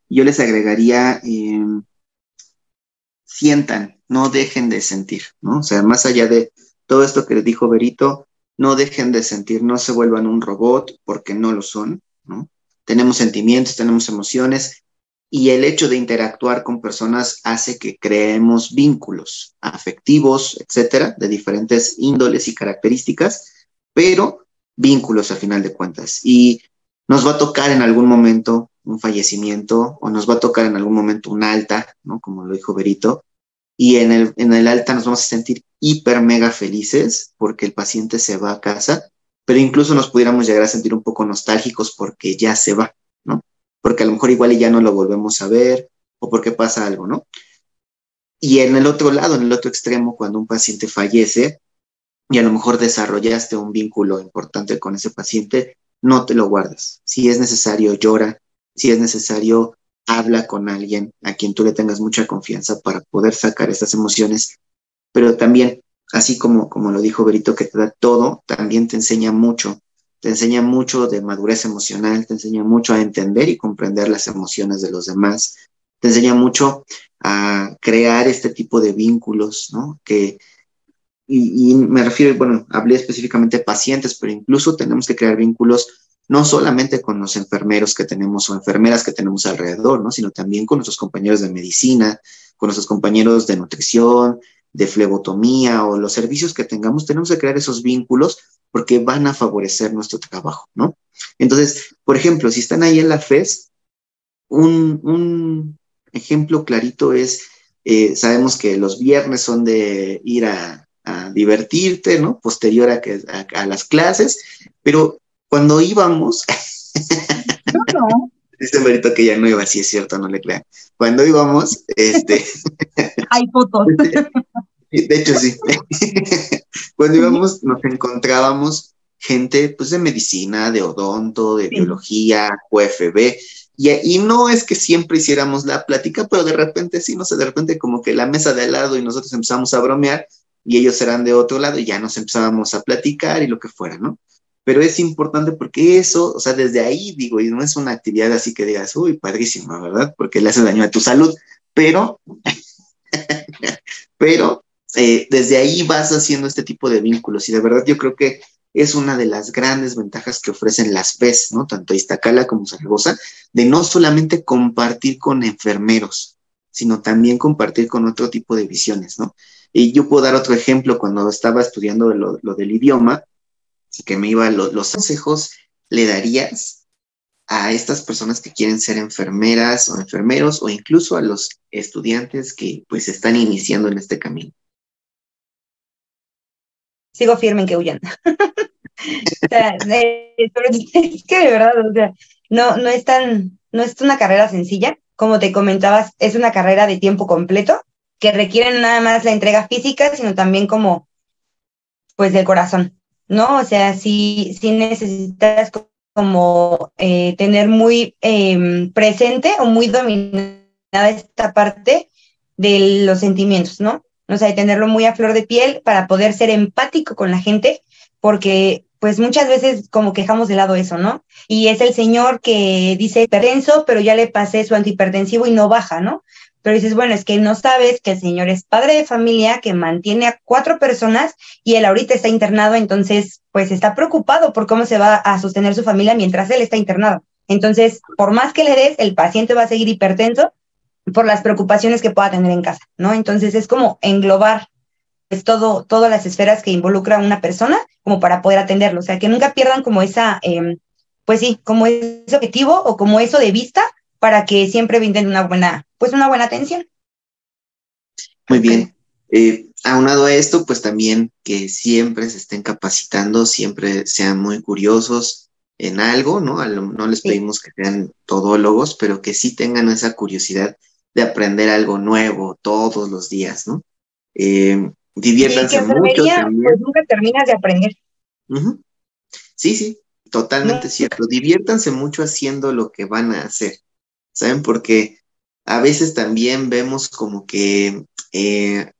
Yo les agregaría, em, sientan, no dejen de sentir, ¿no? O sea, más allá de todo esto que les dijo Berito, no dejen de sentir, no se vuelvan un robot porque no lo son, ¿no? Tenemos sentimientos, tenemos emociones y el hecho de interactuar con personas hace que creemos vínculos afectivos, etcétera, de diferentes índoles y características, pero vínculos a final de cuentas. Y nos va a tocar en algún momento un fallecimiento o nos va a tocar en algún momento un alta, ¿no? Como lo dijo Berito, y en el, en el alta nos vamos a sentir hiper mega felices porque el paciente se va a casa, pero incluso nos pudiéramos llegar a sentir un poco nostálgicos porque ya se va. Porque a lo mejor igual ya no lo volvemos a ver o porque pasa algo, ¿no? Y en el otro lado, en el otro extremo, cuando un paciente fallece y a lo mejor desarrollaste un vínculo importante con ese paciente, no te lo guardas. Si es necesario, llora. Si es necesario, habla con alguien a quien tú le tengas mucha confianza para poder sacar estas emociones, pero también, así como, como lo dijo Berito, que te da todo, también te enseña mucho, te enseña mucho de madurez emocional, te enseña mucho a entender y comprender las emociones de los demás, te enseña mucho a crear este tipo de vínculos, ¿no? Que, y, y me refiero, bueno, hablé específicamente de pacientes, pero incluso tenemos que crear vínculos no solamente con los enfermeros que tenemos o enfermeras que tenemos alrededor, ¿no? sino también con nuestros compañeros de medicina, con nuestros compañeros de nutrición, de flebotomía o los servicios que tengamos, tenemos que crear esos vínculos porque van a favorecer nuestro trabajo, ¿no? Entonces, por ejemplo, si están ahí en la FES, un, ejemplo clarito es, eh, sabemos que los viernes son de ir a, divertirte, ¿no? Posterior a, que, a las clases, pero cuando íbamos, no, Dice Merito que ya no iba, sí es cierto, no le crean. Cuando íbamos, este. Hay fotos. De hecho, sí. Cuando íbamos, nos encontrábamos gente, pues, de medicina, de odonto, de biología, UFB, Y, no es que siempre hiciéramos la plática, pero de repente sí, no sé, de repente como que la mesa de al lado y nosotros empezamos a bromear y ellos eran de otro lado y ya nos empezábamos a platicar y lo que fuera, ¿no? Pero es importante porque eso, o sea, desde ahí digo, y no es una actividad así que digas, uy, padrísima, ¿verdad? Porque le hace daño a tu salud, pero, pero eh, desde ahí vas haciendo este tipo de vínculos y de verdad yo creo que es una de las grandes ventajas que ofrecen las PES, ¿no? Tanto Iztacala como Zaragoza, de no solamente compartir con enfermeros, sino también compartir con otro tipo de visiones, ¿no? Y yo puedo dar otro ejemplo cuando estaba estudiando lo, del idioma, que me iba, los consejos le darías a estas personas que quieren ser enfermeras o enfermeros o incluso a los estudiantes que pues están iniciando en este camino? sigo firme en que huyan. o sea, es que de verdad, o sea, no, no es tan, no es una carrera sencilla. Como te comentabas, es una carrera de tiempo completo que requiere nada más la entrega física, sino también como, pues, del corazón, ¿no? O sea, si si necesitas como eh, tener muy em, presente o muy dominada esta parte de los sentimientos, ¿no? o sea, de tenerlo muy a flor de piel para poder ser empático con la gente, porque pues muchas veces como quejamos de lado eso, ¿no? Y es el señor que dice hipertenso, pero ya le pasé su antihipertensivo y no baja, ¿no? Pero dices, bueno, es que no sabes que el señor es padre de familia, que mantiene a cuatro personas y él ahorita está internado, entonces pues está preocupado por cómo se va a sostener su familia mientras él está internado. Entonces, por más que le des, el paciente va a seguir hipertenso por las preocupaciones que pueda tener en casa, ¿no? Entonces es como englobar pues, todo, todas las esferas que involucra a una persona como para poder atenderlo, o sea, que nunca pierdan como esa, em, pues sí, como ese objetivo o como eso de vista para que siempre brinden una buena, pues una buena atención. Muy bien. Eh, aunado a esto, pues también que siempre se estén capacitando, siempre sean muy curiosos en algo, ¿no? No les pedimos que sean todólogos, pero que sí tengan esa curiosidad de aprender algo nuevo todos los días, ¿no? Eh, diviértanse mucho. También. Pues nunca terminas de aprender. Sí, sí, totalmente cierto. Diviértanse mucho haciendo lo que van a hacer, ¿saben? Porque a veces también vemos como que eh,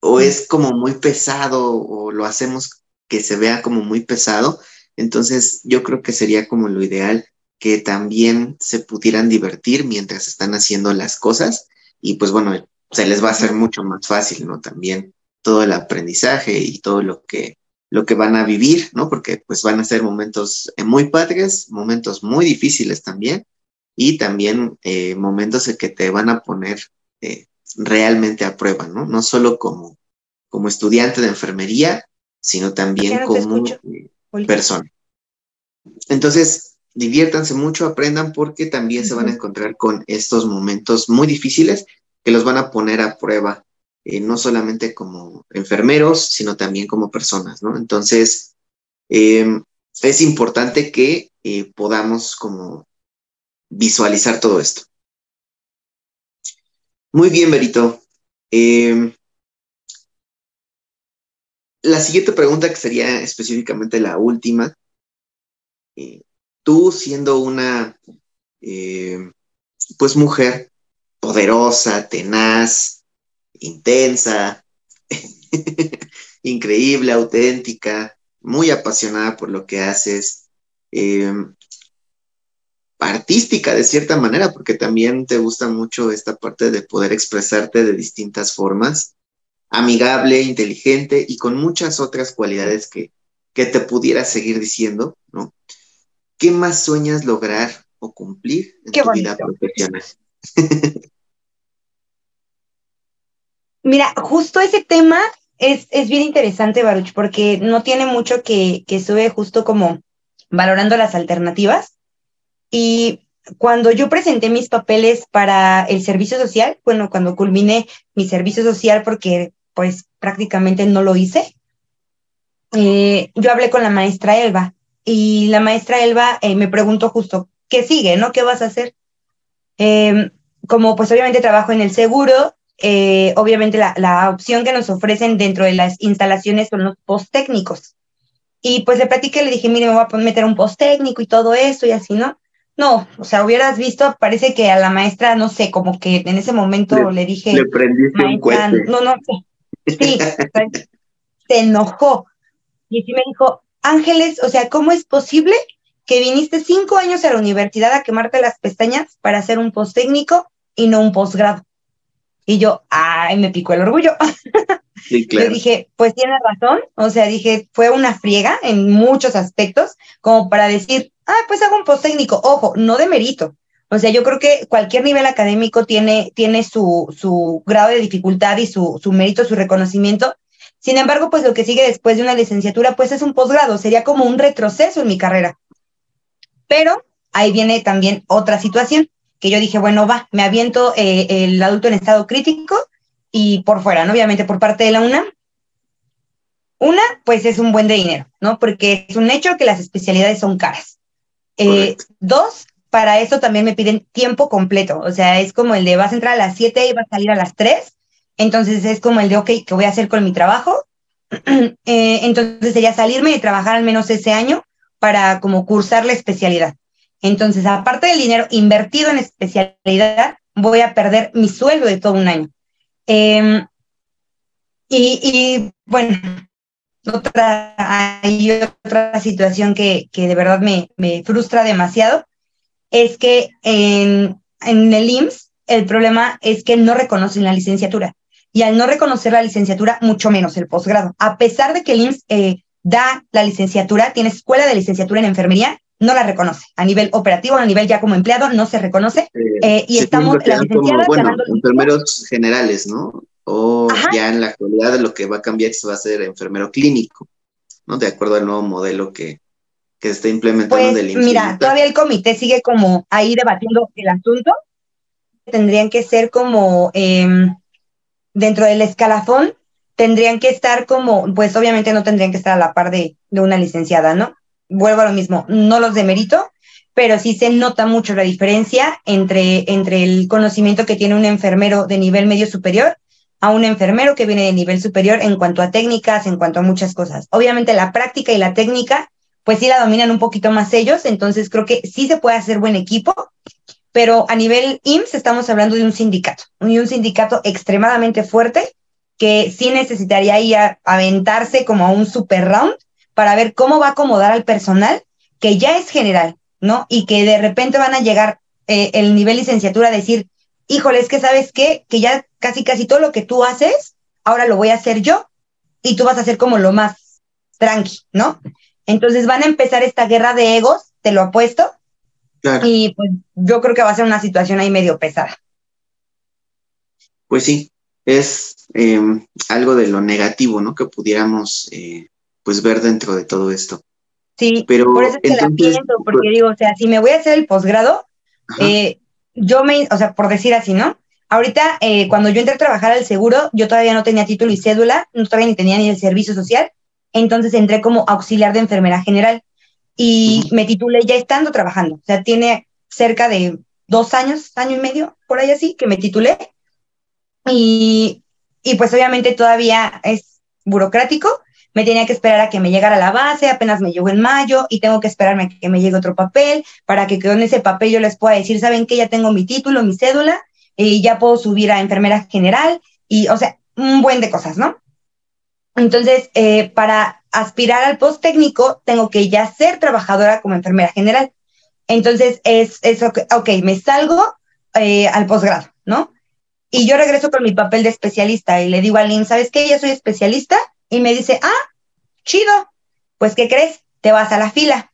o es como muy pesado o lo hacemos que se vea como muy pesado. Entonces yo creo que sería como lo ideal que también se pudieran divertir mientras están haciendo las cosas y pues bueno, se les va a hacer mucho más fácil, ¿no? También todo el aprendizaje y todo lo que, lo que van a vivir, ¿no? Porque pues van a ser momentos eh, muy padres, momentos muy difíciles también y también eh, momentos en que te van a poner eh, realmente a prueba, ¿no? No solo como, como estudiante de enfermería, sino también como persona. Entonces, diviértanse mucho, aprendan porque también se van a encontrar con estos momentos muy difíciles que los van a poner a prueba, eh, no solamente como enfermeros, sino también como personas, ¿no? Entonces, em, es importante que eh, podamos como visualizar todo esto. Muy bien, Berito. Em, la siguiente pregunta, que sería específicamente la última, eh, tú siendo una, eh, pues mujer poderosa, tenaz, intensa, increíble, auténtica, muy apasionada por lo que haces, em, artística de cierta manera, porque también te gusta mucho esta parte de poder expresarte de distintas formas, amigable, inteligente y con muchas otras cualidades que, que te pudiera seguir diciendo, ¿no? ¿Qué más sueñas lograr o cumplir en tu vida profesional? Mira, justo ese tema es, bien interesante, Baruch, porque no tiene mucho que, que sube justo como valorando las alternativas. Y cuando yo presenté mis papeles para el servicio social, bueno, cuando culminé mi servicio social, porque pues prácticamente no lo hice, eh, yo hablé con la maestra Elba y la maestra Elba eh, me preguntó justo, ¿qué sigue, no? ¿Qué vas a hacer? Em, como pues obviamente trabajo en el seguro, eh, obviamente la, la, opción que nos ofrecen dentro de las instalaciones son los post técnicos. Y pues le platiqué, le dije, mire, me voy a meter un post técnico y todo eso y así, ¿no? No, o sea, hubieras visto, parece que a la maestra, no sé, como que en ese momento le, dije. Le prendiste un cohete. No, no, sí, se enojó. Y sí me dijo, Ángeles, o sea, ¿cómo es posible que viniste cinco años a la universidad a quemarte las pestañas para hacer un post técnico y no un posgrado? Y yo, ay, me picó el orgullo. Sí, claro. Yo dije, pues tiene razón, o sea, dije, fue una friega en muchos aspectos, como para decir, ah, pues hago un post técnico, ojo, no de mérito. O sea, yo creo que cualquier nivel académico tiene, tiene su, su grado de dificultad y su, su mérito, su reconocimiento. Sin embargo, pues lo que sigue después de una licenciatura, pues es un posgrado, sería como un retroceso en mi carrera. Pero ahí viene también otra situación, que yo dije, bueno, va, me aviento eh, el adulto en estado crítico y por fuera, ¿no? Obviamente por parte de la UNAM. Una, pues es un buen de dinero, ¿no? Porque es un hecho que las especialidades son caras. Eh, dos, para eso también me piden tiempo completo. O sea, es como el de vas a entrar a las 7 y vas a salir a las 3. Entonces es como el de, ok, ¿qué voy a hacer con mi trabajo? Eh, entonces sería salirme y trabajar al menos ese año para como cursar la especialidad. Entonces, aparte del dinero invertido en especialidad, voy a perder mi sueldo de todo un año. Em, y, bueno, otra, hay otra situación que, que de verdad me, me, frustra demasiado, es que en, en el IMSS el problema es que no reconocen la licenciatura. Y al no reconocer la licenciatura, mucho menos el posgrado. A pesar de que el IMSS eh, da la licenciatura, tiene escuela de licenciatura en enfermería, no la reconoce. A nivel operativo, a nivel ya como empleado, no se reconoce. Eh, y estamos, la licenciada bueno, enfermeros generales, ¿no? O ya en la actualidad lo que va a cambiar se va a ser enfermero clínico, ¿no? De acuerdo al nuevo modelo que, que se está implementando pues, del Mira, todavía el comité sigue como ahí debatiendo el asunto. Tendrían que ser como em, dentro del escalafón, tendrían que estar como, pues obviamente no tendrían que estar a la par de, de una licenciada, ¿no? Vuelvo a lo mismo, no los demerito, pero sí se nota mucho la diferencia entre, entre el conocimiento que tiene un enfermero de nivel medio superior a un enfermero que viene de nivel superior en cuanto a técnicas, en cuanto a muchas cosas. Obviamente la práctica y la técnica, pues sí la dominan un poquito más ellos, entonces creo que sí se puede hacer buen equipo, pero a nivel IMSS estamos hablando de un sindicato, un sindicato extremadamente fuerte que sí necesitaría ir a aventarse como a un super round para ver cómo va a acomodar al personal que ya es general, ¿no? Y que de repente van a llegar eh, el nivel licenciatura a decir, híjole, es que sabes qué, que ya casi casi todo lo que tú haces, ahora lo voy a hacer yo y tú vas a hacer como lo más tranqui, ¿no? Entonces van a empezar esta guerra de egos, te lo apuesto, y pues yo creo que va a ser una situación ahí medio pesada. Pues sí, es em, algo de lo negativo, ¿no? Que pudiéramos eh, pues ver dentro de todo esto. Sí, pero por eso es que la pienso, porque pues digo, o sea, si me voy a hacer el posgrado, eh, yo me, o sea, por decir así, ¿no? Ahorita, eh, cuando yo entré a trabajar al seguro, yo todavía no tenía título y cédula, no todavía ni tenía ni el servicio social, entonces entré como auxiliar de enfermera general y me titulé ya estando trabajando, o sea, tiene cerca de dos años, año y medio, por ahí así, que me titulé. Y, y pues obviamente todavía es burocrático, me tenía que esperar a que me llegara la base, apenas me llegó en mayo y tengo que esperarme a que me llegue otro papel para que con ese papel yo les pueda decir, ¿saben qué? Ya tengo mi título, mi cédula y ya puedo subir a enfermera general y, o sea, un buen de cosas, ¿no? Entonces, eh, para aspirar al post técnico, tengo que ya ser trabajadora como enfermera general. Entonces, es que, ok, me salgo eh, al posgrado, ¿no? Y yo regreso con mi papel de especialista y le digo a Lynn, ¿sabes qué? Ya soy especialista y me dice, ah, chido, pues ¿qué crees? Te vas a la fila.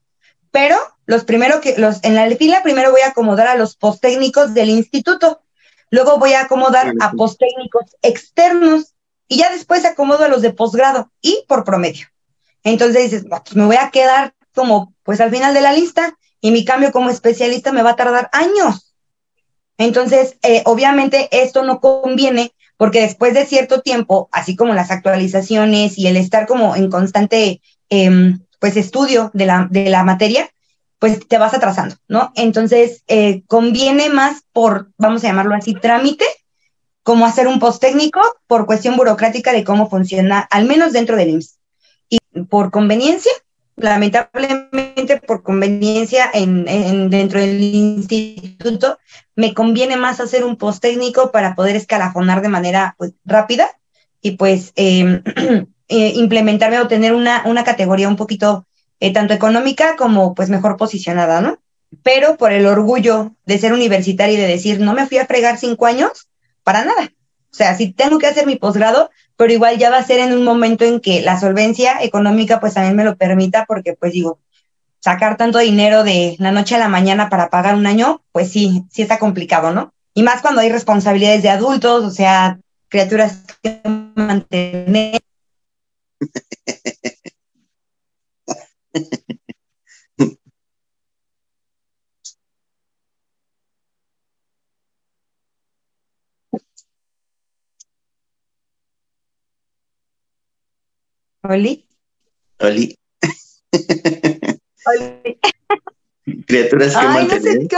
Pero los primero que, los, en la fila primero voy a acomodar a los posttécnicos del instituto, luego voy a acomodar a posttécnicos externos y ya después acomodo a los de posgrado y por promedio. Entonces dices, pues me voy a quedar como pues al final de la lista y mi cambio como especialista me va a tardar años. Entonces, eh, obviamente esto no conviene porque después de cierto tiempo, así como las actualizaciones y el estar como en constante em, pues estudio de la, de la materia, pues te vas atrasando, ¿no? Entonces, eh, conviene más por, vamos a llamarlo así, trámite, como hacer un post técnico por cuestión burocrática de cómo funciona, al menos dentro del IMSS. Y por conveniencia, lamentablemente por conveniencia en, dentro del instituto, me conviene más hacer un post técnico para poder escalafonar de manera pues, rápida y pues em, eh, implementarme o tener una, categoría un poquito eh, tanto económica como pues mejor posicionada, ¿no? Pero por el orgullo de ser universitaria y de decir, no me fui a fregar cinco años, para nada. O sea, si tengo que hacer mi posgrado, pero igual ya va a ser en un momento en que la solvencia económica pues también me lo permita, porque pues digo, sacar tanto dinero de la noche a la mañana para pagar un año, pues sí, sí está complicado, ¿no? Y más cuando hay responsabilidades de adultos, o sea, criaturas que mantener. Oli. Oli. Oli. Criaturas que Ay, no sé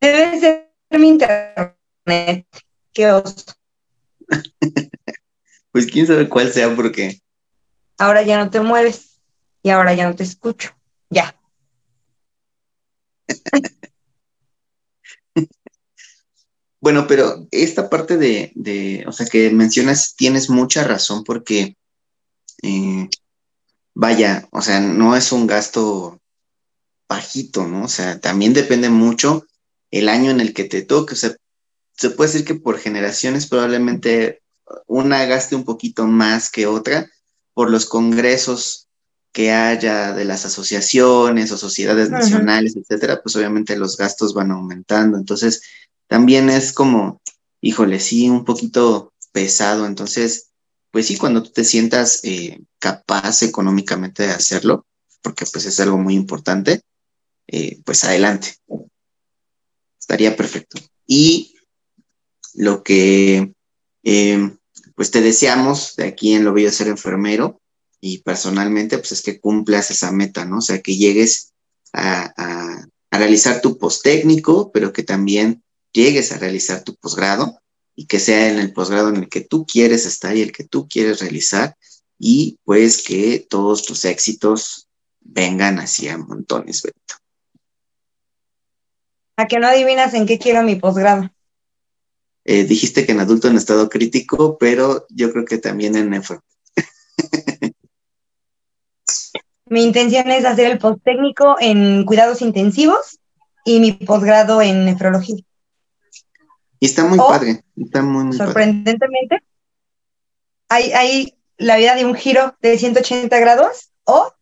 Debe ser mi internet. Qué oso. pues quién sabe cuál sea porque. Ahora ya no te mueves y ahora ya no te escucho. Ya. Bueno, pero esta parte de, o sea, que mencionas, tienes mucha razón porque, eh, vaya, o sea, no es un gasto bajito, ¿no? O sea, también depende mucho el año en el que te toque, o sea, se puede decir que por generaciones probablemente una gaste un poquito más que otra por los congresos que haya de las asociaciones o sociedades nacionales, etcétera, pues obviamente los gastos van aumentando. Entonces, también es como, híjole, sí, un poquito pesado. Entonces, pues sí, cuando tú te sientas eh, capaz económicamente de hacerlo, porque pues es algo muy importante, eh, pues adelante. Estaría perfecto. Y lo que eh, pues te deseamos de aquí en Lo Bello Ser Enfermero y personalmente, pues es que cumplas esa meta, ¿no? O sea, que llegues a, a, a realizar tu post técnico, pero que también llegues a realizar tu posgrado y que sea en el posgrado en el que tú quieres estar y el que tú quieres realizar y pues que todos tus éxitos vengan así a montones, Beto. ¿A que no adivinas en qué quiero mi posgrado? Eh, dijiste que en adulto en estado crítico, pero yo creo que también en nefro. mi intención es hacer el post técnico en cuidados intensivos y mi posgrado en nefrología. Y está muy padre, está muy, sorprendentemente, Hay, hay la vida de un giro de 180 grados o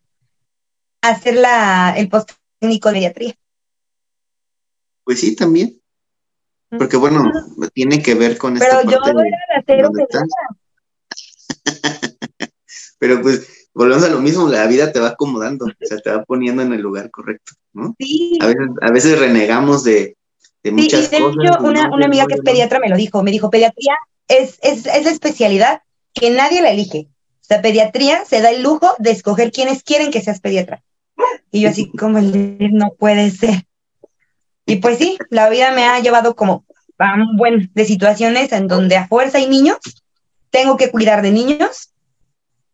hacer la, el post técnico de pediatría. Pues sí, también. Porque bueno, tiene que ver con Pero yo no era cero Pero pues volvemos a lo mismo, la vida te va acomodando, o sea, te va poniendo en el lugar correcto, ¿no? Sí. A veces, a veces renegamos de, de muchas sí, de Hecho, una, una amiga que es pediatra me lo dijo, me dijo, pediatría es, es, es la especialidad que nadie la elige. O sea, pediatría se da el lujo de escoger quienes quieren que seas pediatra. Y yo así como, no puede ser. Y pues sí, la vida me ha llevado como a un buen de situaciones en donde a fuerza hay niños, tengo que cuidar de niños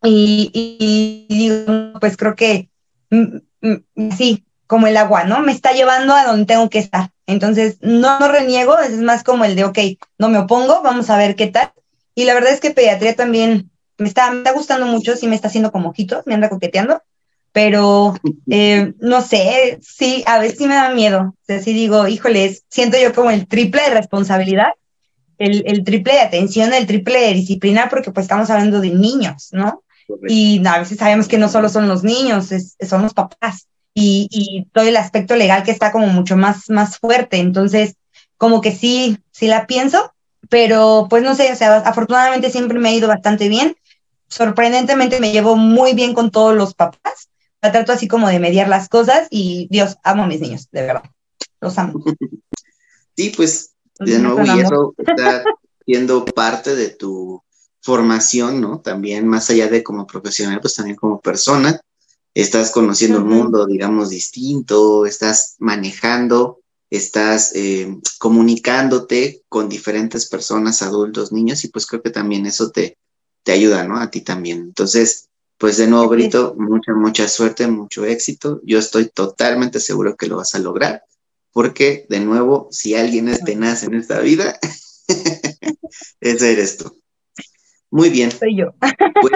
y, y, digo, pues creo que mm, mm, sí, como el agua, ¿no? Me está llevando a donde tengo que estar. Entonces, no, no reniego, es más como el de, ok, no me opongo, vamos a ver qué tal. Y la verdad es que pediatría también me está, me está gustando mucho, sí me está haciendo como ojitos, me anda coqueteando, pero eh, no sé, sí, a veces sí me da miedo. O sea, sí digo, híjoles, siento yo como el triple de responsabilidad, el, el triple de atención, el triple de disciplina, porque pues estamos hablando de niños, ¿no? Y a veces sabemos que no solo son los niños, son los papás y, todo el aspecto legal que está como mucho más, más fuerte. Entonces, como que sí, sí la pienso, pero pues no sé, o sea, afortunadamente siempre me ha ido bastante bien. Sorprendentemente me llevo muy bien con todos los papás. La trato así como de mediar las cosas y Dios, amo a mis niños, de verdad. Los amo. Sí, pues de nuevo, y eso está siendo parte de tu formación, ¿no? También más allá de como profesional, pues también como persona estás conociendo el mundo, digamos, distinto, estás manejando, estás eh, comunicándote con diferentes personas, adultos, niños, y pues creo que también eso te, te ayuda, ¿no? A ti también. Entonces, Pues de nuevo, Brito, mucha, mucha suerte, mucho éxito. Yo estoy totalmente seguro que lo vas a lograr, porque de nuevo, si alguien es tenaz en esta vida, ese eres tú. Muy bien. Soy yo. Pues,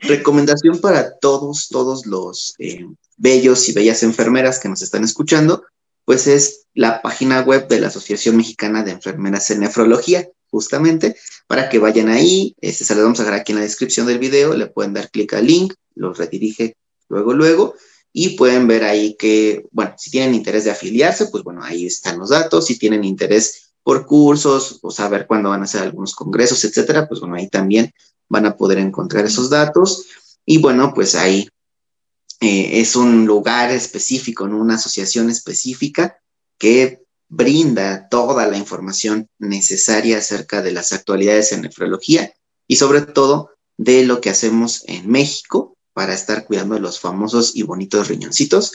recomendación para todos, todos los eh, bellos y bellas enfermeras que nos están escuchando, pues es la página web de la Asociación Mexicana de Enfermeras en Nefrología, justamente, para que vayan ahí, este, se les vamos a dejar aquí en la descripción del video, le pueden dar clic al link, los redirige luego, luego, y pueden ver ahí que, bueno, si tienen interés de afiliarse, pues bueno, ahí están los datos, si tienen interés por cursos o saber cuándo van a hacer algunos congresos, etcétera, pues bueno, ahí también van a poder encontrar esos datos, y bueno, pues ahí eh, es un lugar específico, una asociación específica que brinda toda la información necesaria acerca de las actualidades en nefrología y sobre todo de lo que hacemos en México para estar cuidando de los famosos y bonitos riñoncitos,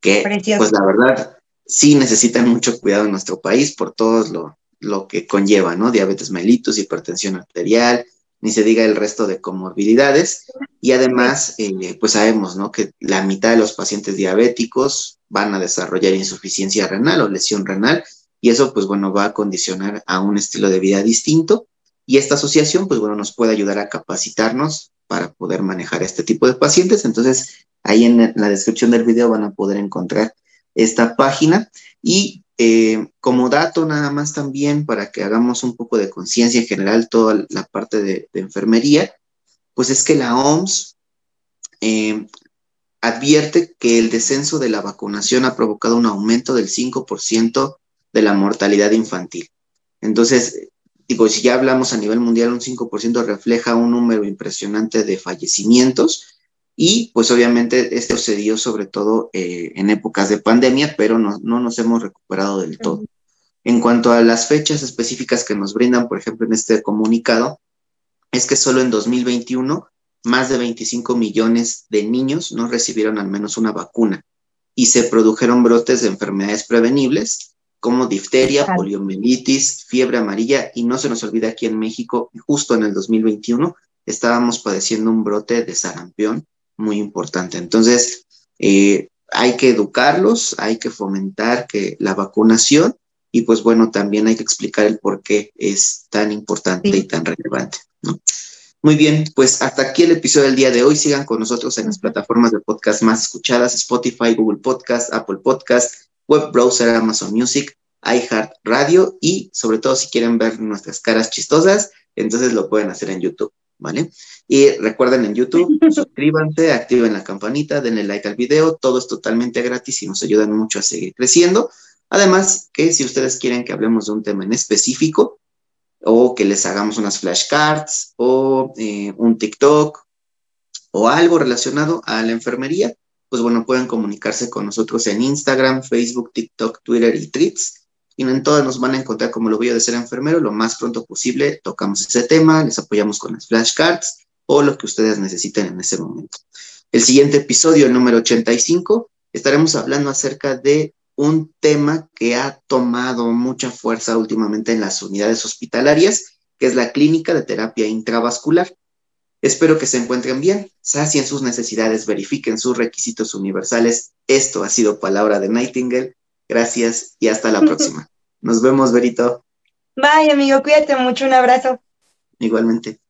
que pues la verdad sí necesitan mucho cuidado en nuestro país por todo lo, lo que conlleva, ¿no? Diabetes mellitus, hipertensión arterial, ni se diga el resto de comorbilidades. Y además, eh, pues sabemos, ¿no? Que la mitad de los pacientes diabéticos van a desarrollar insuficiencia renal o lesión renal, y eso, pues bueno, va a condicionar a un estilo de vida distinto. Y esta asociación, pues bueno, nos puede ayudar a capacitarnos para poder manejar este tipo de pacientes. Entonces, ahí en la descripción del video van a poder encontrar esta página. Y eh, como dato nada más también para que hagamos un poco de conciencia en general toda la parte de, enfermería, pues es que la OMS eh, advierte que el descenso de la vacunación ha provocado un aumento del 5% de la mortalidad infantil. Entonces, digo, si ya hablamos a nivel mundial, un 5% refleja un número impresionante de fallecimientos y pues obviamente esto se dio sobre todo eh, en épocas de pandemia, pero no, no, nos hemos recuperado del todo. En cuanto a las fechas específicas que nos brindan, por ejemplo, en este comunicado, es que solo en 2021 más de 25 millones de niños no recibieron al menos una vacuna y se produjeron brotes de enfermedades prevenibles como difteria, poliomielitis, fiebre amarilla y no se nos olvida aquí en México, justo en el 2021, estábamos padeciendo un brote de sarampión muy importante. Entonces, eh, hay que educarlos, hay que fomentar que la vacunación y pues bueno, también hay que explicar el por qué es tan importante y tan relevante. Muy bien, pues hasta aquí el episodio del día de hoy. Sigan con nosotros en las plataformas de podcast más escuchadas, Spotify, Google Podcast, Apple Podcast, Web Browser, Amazon Music, iHeart Radio y sobre todo si quieren ver nuestras caras chistosas, entonces lo pueden hacer en YouTube. ¿Vale? Y recuerden en YouTube, suscríbanse, activen la campanita, denle like al video, todo es totalmente gratis y nos ayudan mucho a seguir creciendo. Además, que si ustedes quieren que hablemos de un tema en específico o que les hagamos unas flashcards o eh, un TikTok o algo relacionado a la enfermería, pues bueno, pueden comunicarse con nosotros en Instagram, Facebook, TikTok, Twitter y Tweets y en todas nos van a encontrar como lo a de ser enfermero, lo más pronto posible tocamos ese tema, les apoyamos con las flashcards o lo que ustedes necesiten en ese momento. El siguiente episodio, el número 85, estaremos hablando acerca de un tema que ha tomado mucha fuerza últimamente en las unidades hospitalarias, que es la clínica de terapia intravascular. Espero que se encuentren bien, sacien sus necesidades, verifiquen sus requisitos universales. Esto ha sido Palabra de Nightingale. Gracias y hasta la próxima. Nos vemos, Berito. Bye, amigo. Cuídate mucho. Un abrazo. Igualmente.